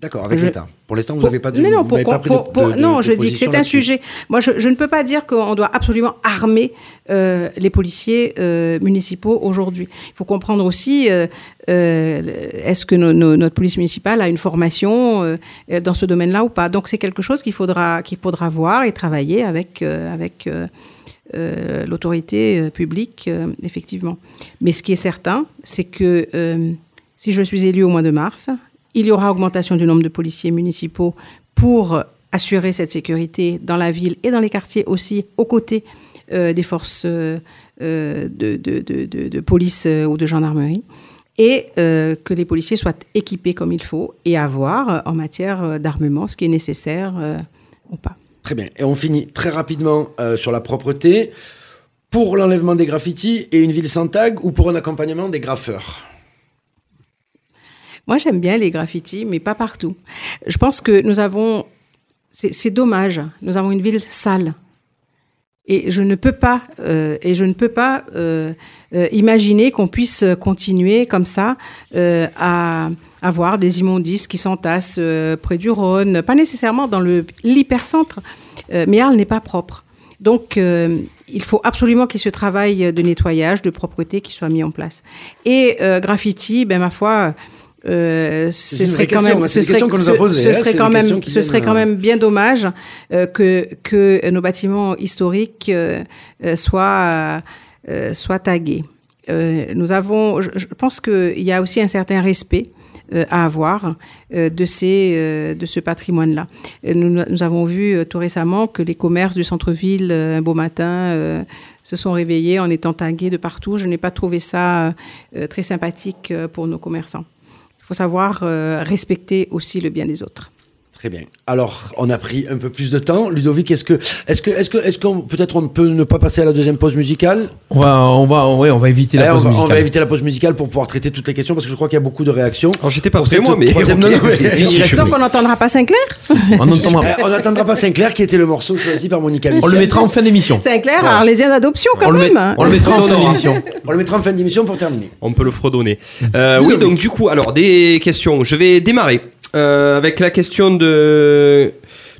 D'accord, avec l'État. Pour l'instant, vous n'avez pas de. mais non, vous pour- n'avez pas pris de- pour- pour- de- de- non, de je dis que c'est un sujet. Moi, je, je ne peux pas dire qu'on doit absolument armer euh, les policiers euh, municipaux aujourd'hui. Il faut comprendre aussi, euh, est-ce que no- no- notre police municipale a une formation dans ce domaine-là ou pas Donc, c'est quelque chose qu'il faudra, qu'il faudra voir et travailler avec, avec euh, l'autorité euh, publique, euh, effectivement. Mais ce qui est certain, c'est que si je suis élu au mois de mars, il y aura augmentation du nombre de policiers municipaux pour assurer cette sécurité dans la ville et dans les quartiers aussi, aux côtés des forces de, police ou de gendarmerie, et que les policiers soient équipés comme il faut et avoir en matière d'armement ce qui est nécessaire ou pas. Très bien. Et on finit très rapidement euh, sur la propreté. Pour l'enlèvement des graffitis et une ville sans tag ou pour un accompagnement des graffeurs? Moi, j'aime bien les graffitis, mais pas partout. Je pense que nous avons. C'est dommage. Nous avons une ville sale. Et je ne peux pas, euh, et je ne peux pas euh, imaginer qu'on puisse continuer comme ça à avoir des immondices qui s'entassent euh, près du Rhône, pas nécessairement dans l'hypercentre, euh, mais Arles n'est pas propre. Donc, euh, il faut absolument qu'il y ait ce travail de nettoyage, de propreté qui soit mis en place. Et euh, graffiti, ben ma foi, euh, ce serait quand même, ce serait, ce- quand même, qui ce serait viennent, quand même bien dommage que que nos bâtiments historiques soient soient tagués. Nous avons, je, je pense qu'il y a aussi un certain respect à avoir euh, de ces euh, de ce patrimoine-là. Euh, Nous, nous avons vu euh, tout récemment que les commerces du centre-ville, euh, un beau matin, euh, se sont réveillés en étant tagués de partout. Je n'ai pas trouvé ça euh, très sympathique euh, pour nos commerçants. Il faut savoir euh, respecter aussi le bien des autres. Très bien. Alors, on a pris un peu plus de temps. Ludovic, est-ce que, est-ce que, est-ce que, est-ce qu'on, peut-être on peut ne pas passer à la deuxième pause musicale? On va, on va, ouais, on va éviter la Eh, on, pause va, on musicale. va éviter la pause musicale pour pouvoir traiter toutes les questions parce que je crois qu'il y a beaucoup de réactions. Alors j'étais pas prêt moi, mais. troisième- (laughs) ok. non, non, mais- Il reste- Donc on n'entendra pas Sinclair? (laughs) On n'entendra Eh, on n'attendra pas Sinclair qui était le morceau choisi par Monica On le Michel. mettra en fin d'émission. Sinclair, arlésien d'adoption quand On le, met- même. on le mettra en fin d'émission. On le mettra en fin d'émission pour terminer. On peut le fredonner. Euh, oui, donc du coup, alors des questions. Je vais démarrer euh, avec la question de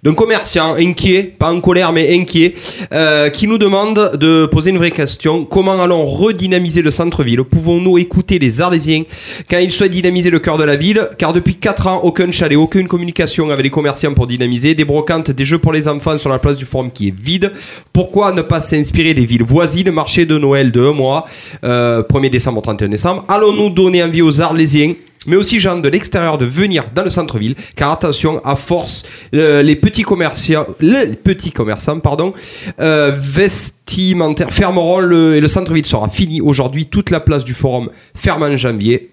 d'un commerçant inquiet, pas en colère mais inquiet, euh, qui nous demande de poser une vraie question. Comment allons redynamiser le centre-ville? Pouvons-nous écouter les Arlésiens quand ils souhaitent dynamiser le cœur de la ville? Car depuis 4 ans, aucun chalet, aucune communication avec les commerçants pour dynamiser, des brocantes, des jeux pour les enfants sur la place du Forum qui est vide. Pourquoi ne pas s'inspirer des villes voisines, marché de Noël de un mois, euh, 1er décembre au 31 décembre. Allons-nous donner envie aux Arlésiens mais aussi gens de l'extérieur de venir dans le centre-ville, car attention, à force, euh, les petits commerçants, les petits commerçants, pardon, euh, vestimentaires fermeront le, et le centre-ville sera fini. Aujourd'hui, toute la place du forum ferme en janvier.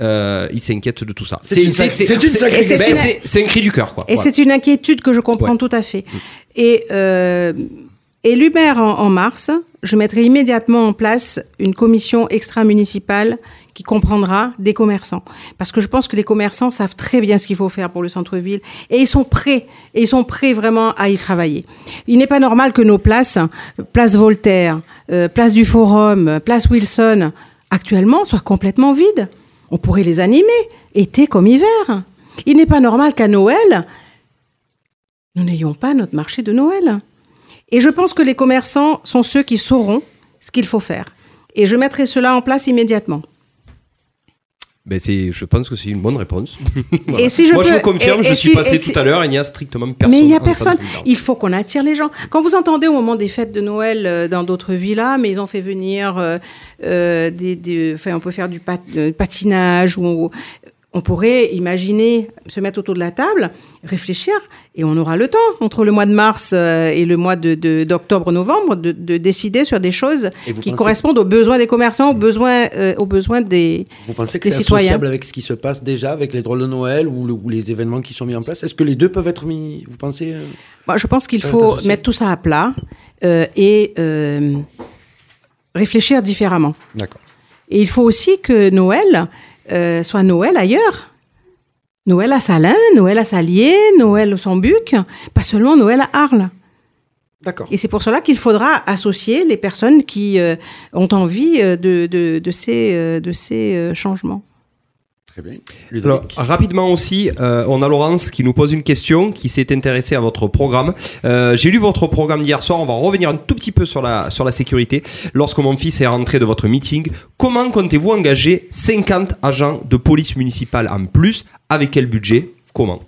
Euh, ils s'inquiètent de tout ça. C'est une sac- c'est une sacrée c'est ben, une- c'est- c'est un cri du cœur, quoi. Et Voilà. c'est une inquiétude que je comprends Ouais. tout à fait. Et euh, élu maire en, en mars, je mettrai immédiatement en place une commission extra-municipale qui comprendra des commerçants. Parce que je pense que les commerçants savent très bien ce qu'il faut faire pour le centre-ville et ils sont prêts, et ils sont prêts vraiment à y travailler. Il n'est pas normal que nos places, place Voltaire, euh, place du Forum, place Wilson, actuellement soient complètement vides. On pourrait les animer, été comme hiver. Il n'est pas normal qu'à Noël, nous n'ayons pas notre marché de Noël. Et je pense que les commerçants sont ceux qui sauront ce qu'il faut faire. Et je mettrai cela en place immédiatement. Ben, c'est, je pense que c'est une bonne réponse. (laughs) Voilà. Et si je Moi, je peux- confirme, et- je suis si- passé si- tout à l'heure, il n'y a strictement personne. mais il n'y a personne. Il faut qu'on attire les gens. Quand vous entendez au moment des fêtes de Noël euh, dans d'autres villas, mais ils ont fait venir euh, euh, des, des- enfin, on peut faire du pat- euh, patinage ou on, pourrait imaginer se mettre autour de la table, réfléchir, et on aura le temps entre le mois de mars euh, et le mois de- de- d'octobre-novembre de, de décider sur des choses qui pensez- correspondent aux besoins des commerçants, aux besoins, euh, aux besoins des, Vous pensez que c'est citoyens. associable avec ce qui se passe déjà avec les drôles de Noël ou, le- ou les événements qui sont mis en place? Est-ce que les deux peuvent être mis Vous pensez euh Moi, je pense qu'il faut mettre tout ça à plat euh, et réfléchir différemment. D'accord. Et il faut aussi que Noël euh, soit Noël ailleurs. Noël à Salins, Noël à Salier, Noël au Sambuc, pas seulement Noël à Arles. D'accord. Et c'est pour cela qu'il faudra associer les personnes qui euh, ont envie euh, de, de, de ces, de ces changements. Très bien. Alors, rapidement aussi, euh, on a Laurence qui nous pose une question, qui s'est intéressée à votre programme. Euh, J'ai lu votre programme d'hier soir, on va revenir un tout petit peu sur la, sur la sécurité. Lorsque mon fils est rentré de votre meeting, comment comptez-vous engager 50 agents de police municipale en plus? Avec quel budget? Comment?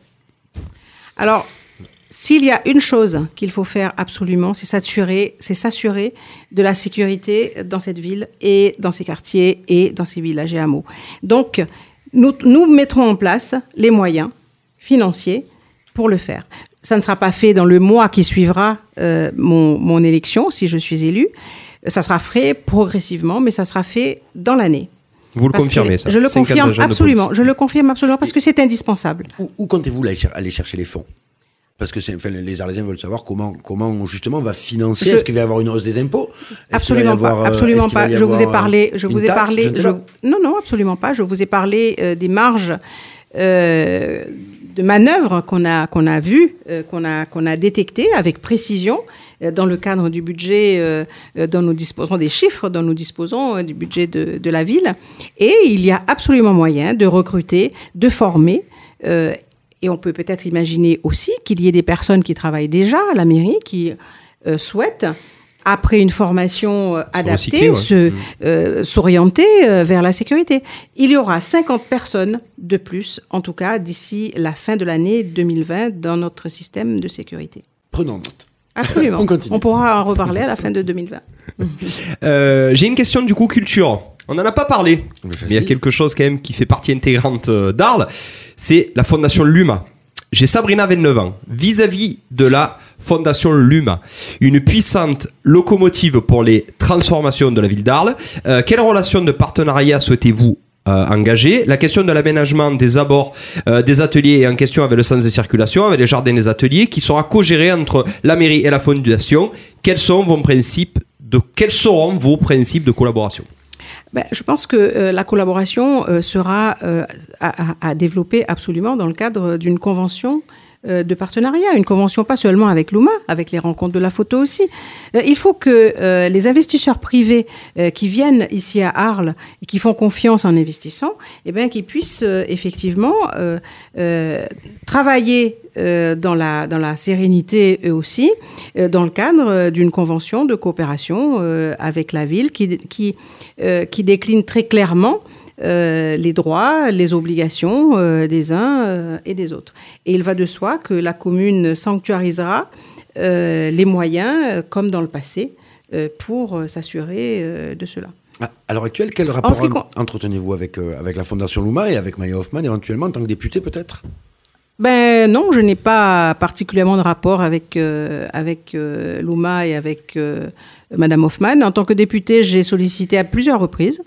Alors, s'il y a une chose qu'il faut faire absolument, c'est s'assurer, c'est s'assurer de la sécurité dans cette ville et dans ces quartiers et dans ces villages et hameaux. Donc, nous, nous mettrons en place les moyens financiers pour le faire. Ça ne sera pas fait dans le mois qui suivra euh, mon, mon élection, si je suis élu. Ça sera fait progressivement, mais ça sera fait dans l'année. Vous le Parce confirmez ça Je le 50 confirme absolument. Je le confirme absolument parce que c'est indispensable. Où, où comptez-vous aller chercher les fonds? Parce que enfin, les Arlésiens veulent savoir comment, comment justement on va financer. Je- Est-ce qu'il va y avoir une hausse des impôts? Absolument avoir, pas. euh, Absolument pas. Je vous ai parlé. euh, Je une vous ai taxe parlé. Je je- non, non, absolument pas. Je vous ai parlé euh, des marges euh, de manœuvre qu'on a qu'on a euh, qu'on a qu'on a détectées avec précision dans le cadre du budget dont nous disposons des chiffres dont nous disposons du budget de, de la ville. Et il y a absolument moyen de recruter, de former. Et on peut peut-être imaginer aussi qu'il y ait des personnes qui travaillent déjà à la mairie qui euh, souhaitent après une formation euh, adaptée, ouais. se euh, s'orienter euh, vers la sécurité. Il y aura 50 personnes de plus, en tout cas d'ici la fin de l'année 2020, dans notre système de sécurité. Prenons note. Absolument. (laughs) On continue. pourra en reparler à la fin de 2020. (laughs) Euh, J'ai une question du coup culture. On n'en a pas parlé, Mais mais il y a quelque chose quand même qui fait partie intégrante euh, d'Arles, c'est la fondation Luma. J'ai Sabrina, 29 ans. Vis-à-vis de la fondation Luma, une puissante locomotive pour les transformations de la ville d'Arles, euh, quelle relation de partenariat souhaitez-vous euh, engager? La question de l'aménagement des abords euh, des ateliers est en question avec le sens de circulation, avec les jardins des ateliers, qui sera co-géré entre la mairie et la fondation. Quels sont vos principes de quels seront vos principes de collaboration? Ben, je pense que euh, la collaboration euh, sera euh, à, développer absolument dans le cadre d'une convention de partenariat, une convention pas seulement avec l'UMA, avec les rencontres de la photo aussi. Euh, il faut que euh, les investisseurs privés euh, qui viennent ici à Arles et qui font confiance en investissant, eh bien, qu'ils puissent euh, effectivement euh, euh, travailler euh, dans, la, dans la sérénité eux aussi, euh, dans le cadre euh, d'une convention de coopération euh, avec la ville qui, qui, euh, qui décline très clairement euh, les droits, les obligations euh, des uns euh, et des autres. Et il va de soi que la commune sanctuarisera les moyens, comme dans le passé, pour s'assurer de cela. Ah, À l'heure actuelle, quel rapport en- entretenez-vous avec, avec la Fondation Luma et avec Maya Hoffman, éventuellement, en tant que député, peut-être? Ben non, je n'ai pas particulièrement de rapport avec euh, avec euh, Louma et avec euh, Madame Hoffman. En tant que députée, j'ai sollicité à plusieurs reprises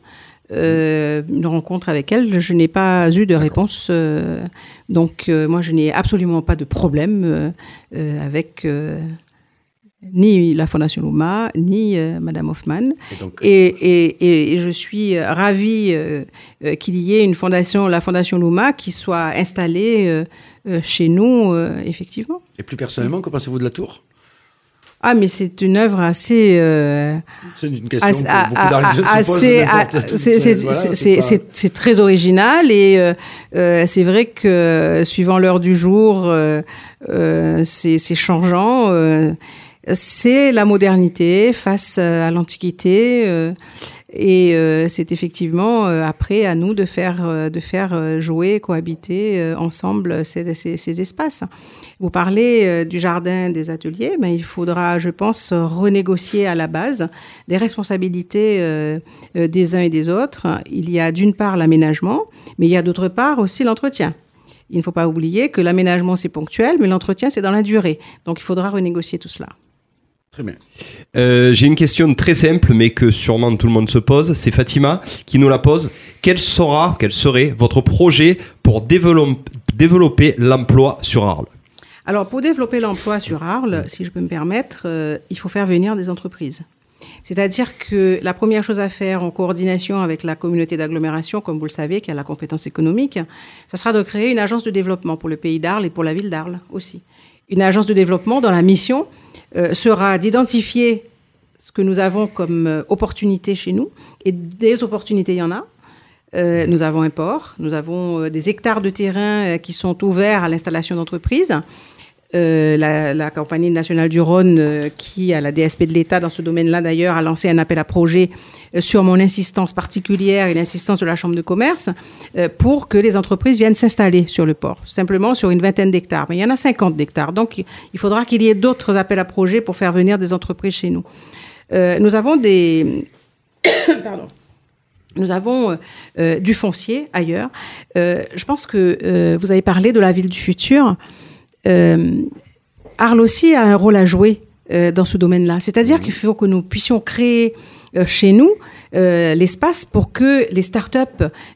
euh, une rencontre avec elle. Je n'ai pas eu de réponse. euh, donc euh, moi, je n'ai absolument pas de problème avec ni la Fondation Louma ni Madame Hoffman. Et donc, Et, et- je suis ravie qu'il y ait une fondation, la Fondation Luma, qui soit installée chez nous, effectivement. et plus personnellement, que pensez-vous de la tour? Ah, mais c'est une œuvre assez... euh, C'est une question assez- que beaucoup se c'est- très original et euh, euh, c'est vrai que euh, suivant l'heure du jour, euh, c'est changeant. euh, c'est la modernité face à l'antiquité. euh, et euh, c'est effectivement euh, après à nous de faire, de faire jouer, cohabiter euh, ensemble ces, ces- ces espaces. Vous parlez euh, du jardin des ateliers, il faudra, je pense, renégocier à la base les responsabilités euh, euh, des uns et des autres. Il y a d'une part l'aménagement, mais il y a d'autre part aussi l'entretien. Il ne faut pas oublier que l'aménagement c'est ponctuel, mais l'entretien c'est dans la durée. Donc il faudra renégocier tout cela. Très bien. J'ai une question très simple, mais que sûrement tout le monde se pose. C'est Fatima qui nous la pose. Quel sera, quel serait votre projet pour dévelop- développer l'emploi sur Arles? Alors, pour développer l'emploi sur Arles, si je peux me permettre, euh, il faut faire venir des entreprises. C'est-à-dire que la première chose à faire en coordination avec la communauté d'agglomération, comme vous le savez, qui a la compétence économique, ce sera de créer une agence de développement pour le pays d'Arles et pour la ville d'Arles aussi. Une agence de développement dont la mission euh, sera d'identifier ce que nous avons comme euh, opportunités chez nous. Et des opportunités, il y en a. Euh, nous avons un port, nous avons des hectares de terrain qui sont ouverts à l'installation d'entreprises. Euh, la, la compagnie nationale du Rhône, euh, qui a la DSP de l'État dans ce domaine-là d'ailleurs, a lancé un appel à projet euh, sur mon insistance particulière et l'insistance de la Chambre de commerce pour que les entreprises viennent s'installer sur le port, simplement sur une vingtaine d'hectares. Mais il y en a 50 d'hectares, donc il faudra qu'il y ait d'autres appels à projets pour faire venir des entreprises chez nous. Nous avons des... (coughs) Pardon. Nous avons du foncier ailleurs. Je pense que vous avez parlé de la ville du futur. Euh, Arles aussi a un rôle à jouer euh, dans ce domaine-là. C'est-à-dire qu'il faut que nous puissions créer euh, chez nous euh, l'espace pour que les startups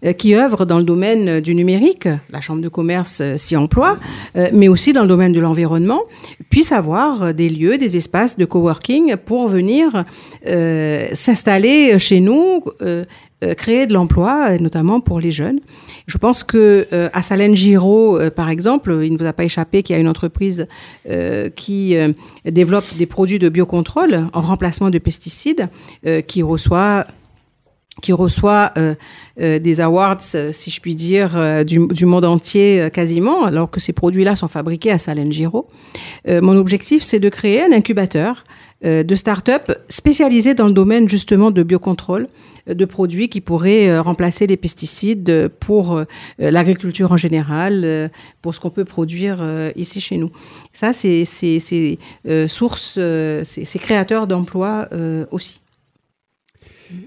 euh, qui œuvrent dans le domaine euh, du numérique, la chambre de commerce s'y emploie, mais aussi dans le domaine de l'environnement, puissent avoir des lieux, des espaces de coworking pour venir s'installer chez nous, créer de l'emploi, euh, notamment pour les jeunes. Je pense que euh, à Salène Giraud, euh, par exemple, il ne vous a pas échappé qu'il y a une entreprise euh, qui euh, développe des produits de biocontrôle en remplacement de pesticides, euh, qui reçoit qui reçoit euh, euh, des awards, euh, si je puis dire, euh, du, du monde entier euh, quasiment, alors que ces produits-là sont fabriqués à. Euh, mon objectif, c'est de créer un incubateur euh, de start-up spécialisé dans le domaine justement de biocontrôle euh, de produits qui pourraient euh, remplacer les pesticides euh, pour euh, l'agriculture en général, euh, pour ce qu'on peut produire euh, ici chez nous. Ça, c'est euh, source, euh, c'est créateur d'emplois euh, aussi.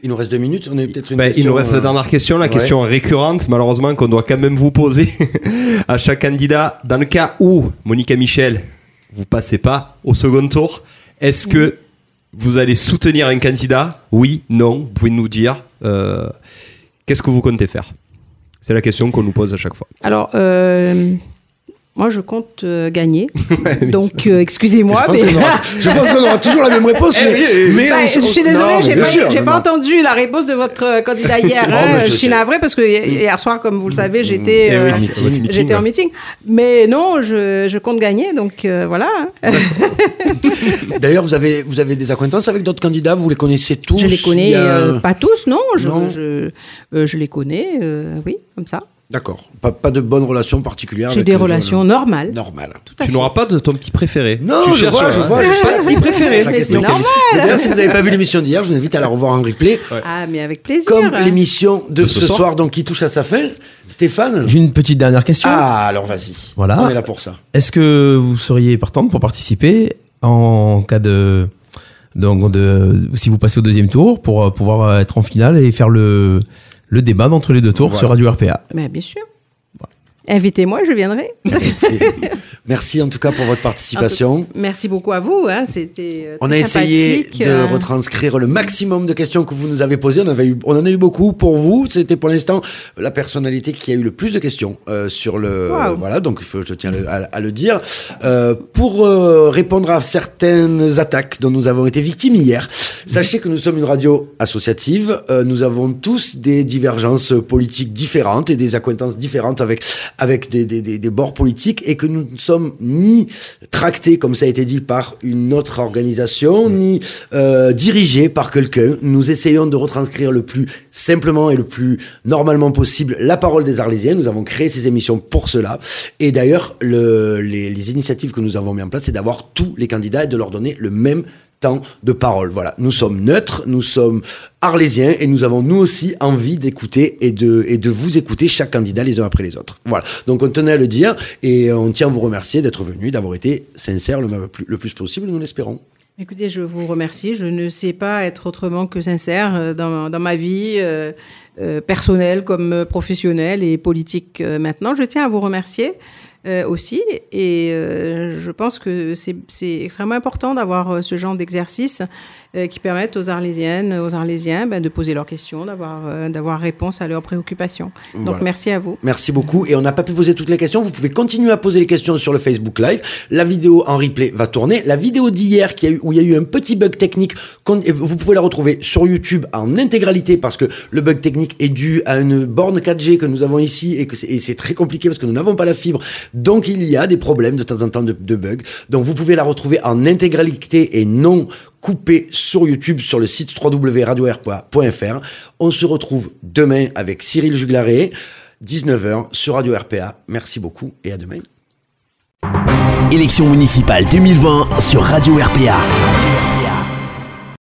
Il nous reste deux minutes. On a peut-être une Ben, question. il nous reste la euh, dernière question, la ouais. question récurrente, malheureusement, qu'on doit quand même vous poser (laughs) à chaque candidat. Dans le cas où, Monica Michel, vous passez pas au second tour, est-ce que vous allez soutenir un candidat? Oui, non, vous pouvez nous dire. euh, Qu'est-ce que vous comptez faire? C'est la question qu'on nous pose à chaque fois. Alors, euh, Moi, je compte euh, gagner. (laughs) Donc, euh, excusez-moi. je, pense mais- qu'on aura, (laughs) je pense qu'on aura toujours la même réponse, Eh mais, mais Bah, on- je suis désolée, j'ai pas, sûr, j'ai non, pas entendu la réponse de votre euh, candidat (laughs) hier. Non, hein. je suis navrée parce que hier soir, comme vous le savez, j'étais Eh euh, j'étais en meeting. Mais non, je, je compte gagner, donc euh, voilà. hein. D'ailleurs, vous avez, vous avez des acquaintances avec d'autres candidats, vous les connaissez tous? Je les connais a- euh, pas tous, non. Je, Non. je, euh, je les connais, euh, oui, comme ça. D'accord. Pas, pas de bonnes relations particulières J'ai des relations gens, normales. Normales. Tout à Tu n'auras pas de ton petit préféré. Non, tu je vois, je vois, je Pas de petit préféré. La Mais question c'est normal. D'ailleurs, si vous n'avez pas vu l'émission d'hier, je vous invite à la revoir en replay. Ah, mais avec plaisir. Comme l'émission de, De ce ce soir. soir. donc qui touche à sa fin. Stéphane J'ai une petite dernière question. Ah, alors vas-y. Voilà. On est là pour ça. Est-ce que vous seriez partante pour participer en cas de donc de si vous passez au deuxième tour pour euh, pouvoir être en finale et faire le le débat d'entre les deux tours Voilà. sur Radio RPA. Mais bien sûr. Invitez-moi, je viendrai. Merci en tout cas pour votre participation. Merci beaucoup à vous. hein, C'était euh, On a essayé de euh, retranscrire le maximum de questions que vous nous avez posées. On, avait eu, on en a eu beaucoup pour vous. C'était pour l'instant la personnalité qui a eu le plus de questions euh, sur le. Voilà, donc je tiens le- à, à le dire. Euh, pour répondre à certaines attaques dont nous avons été victimes hier, sachez que nous sommes une radio associative. Nous avons tous des divergences politiques différentes et des acquaintances différentes avec, avec des, des, des, des bords politiques et que nous ne sommes ni tractés, comme ça a été dit, par une autre organisation, ni euh, dirigés par quelqu'un. Nous essayons de retranscrire le plus simplement et le plus normalement possible la parole des Arlésiens. Nous avons créé ces émissions pour cela. Et d'ailleurs, le, les, les initiatives que nous avons mis en place, c'est d'avoir tous les candidats et de leur donner le même temps de parole. Voilà, nous sommes neutres, nous sommes arlésiens et nous avons nous aussi envie d'écouter et de, et de vous écouter chaque candidat les uns après les autres. Voilà, donc on tenait à le dire et on tient à vous remercier d'être venu, d'avoir été sincère le, plus- le plus possible, nous l'espérons. Écoutez, je vous remercie. Je ne sais pas être autrement que sincère euh, dans, dans ma vie euh, euh, personnelle comme professionnelle et politique maintenant. Je tiens à vous remercier euh, aussi et euh, je pense que c'est extrêmement important d'avoir euh, ce genre d'exercice euh, qui permettent aux Arlésiennes, aux Arlésiens ben, de poser leurs questions, d'avoir euh, d'avoir réponse à leurs préoccupations. Donc merci à vous. Merci beaucoup. Et on n'a pas pu poser toutes les questions. Vous pouvez continuer à poser les questions sur le Facebook Live. La vidéo en replay va tourner. La vidéo d'hier qui a eu, où il y a eu un petit bug technique, vous pouvez la retrouver sur YouTube en intégralité parce que le bug technique est dû à une borne 4G que nous avons ici et que c'est très compliqué parce que nous n'avons pas la fibre. Donc il y a des problèmes de temps en temps de, bugs. Donc vous pouvez la retrouver en intégralité et non coupé sur YouTube sur le site www.radio-rpa.fr. On se retrouve demain avec Cyril Juglaré, 19h sur Radio RPA. Merci beaucoup et à demain. Élection municipale 2020 sur Radio RPA.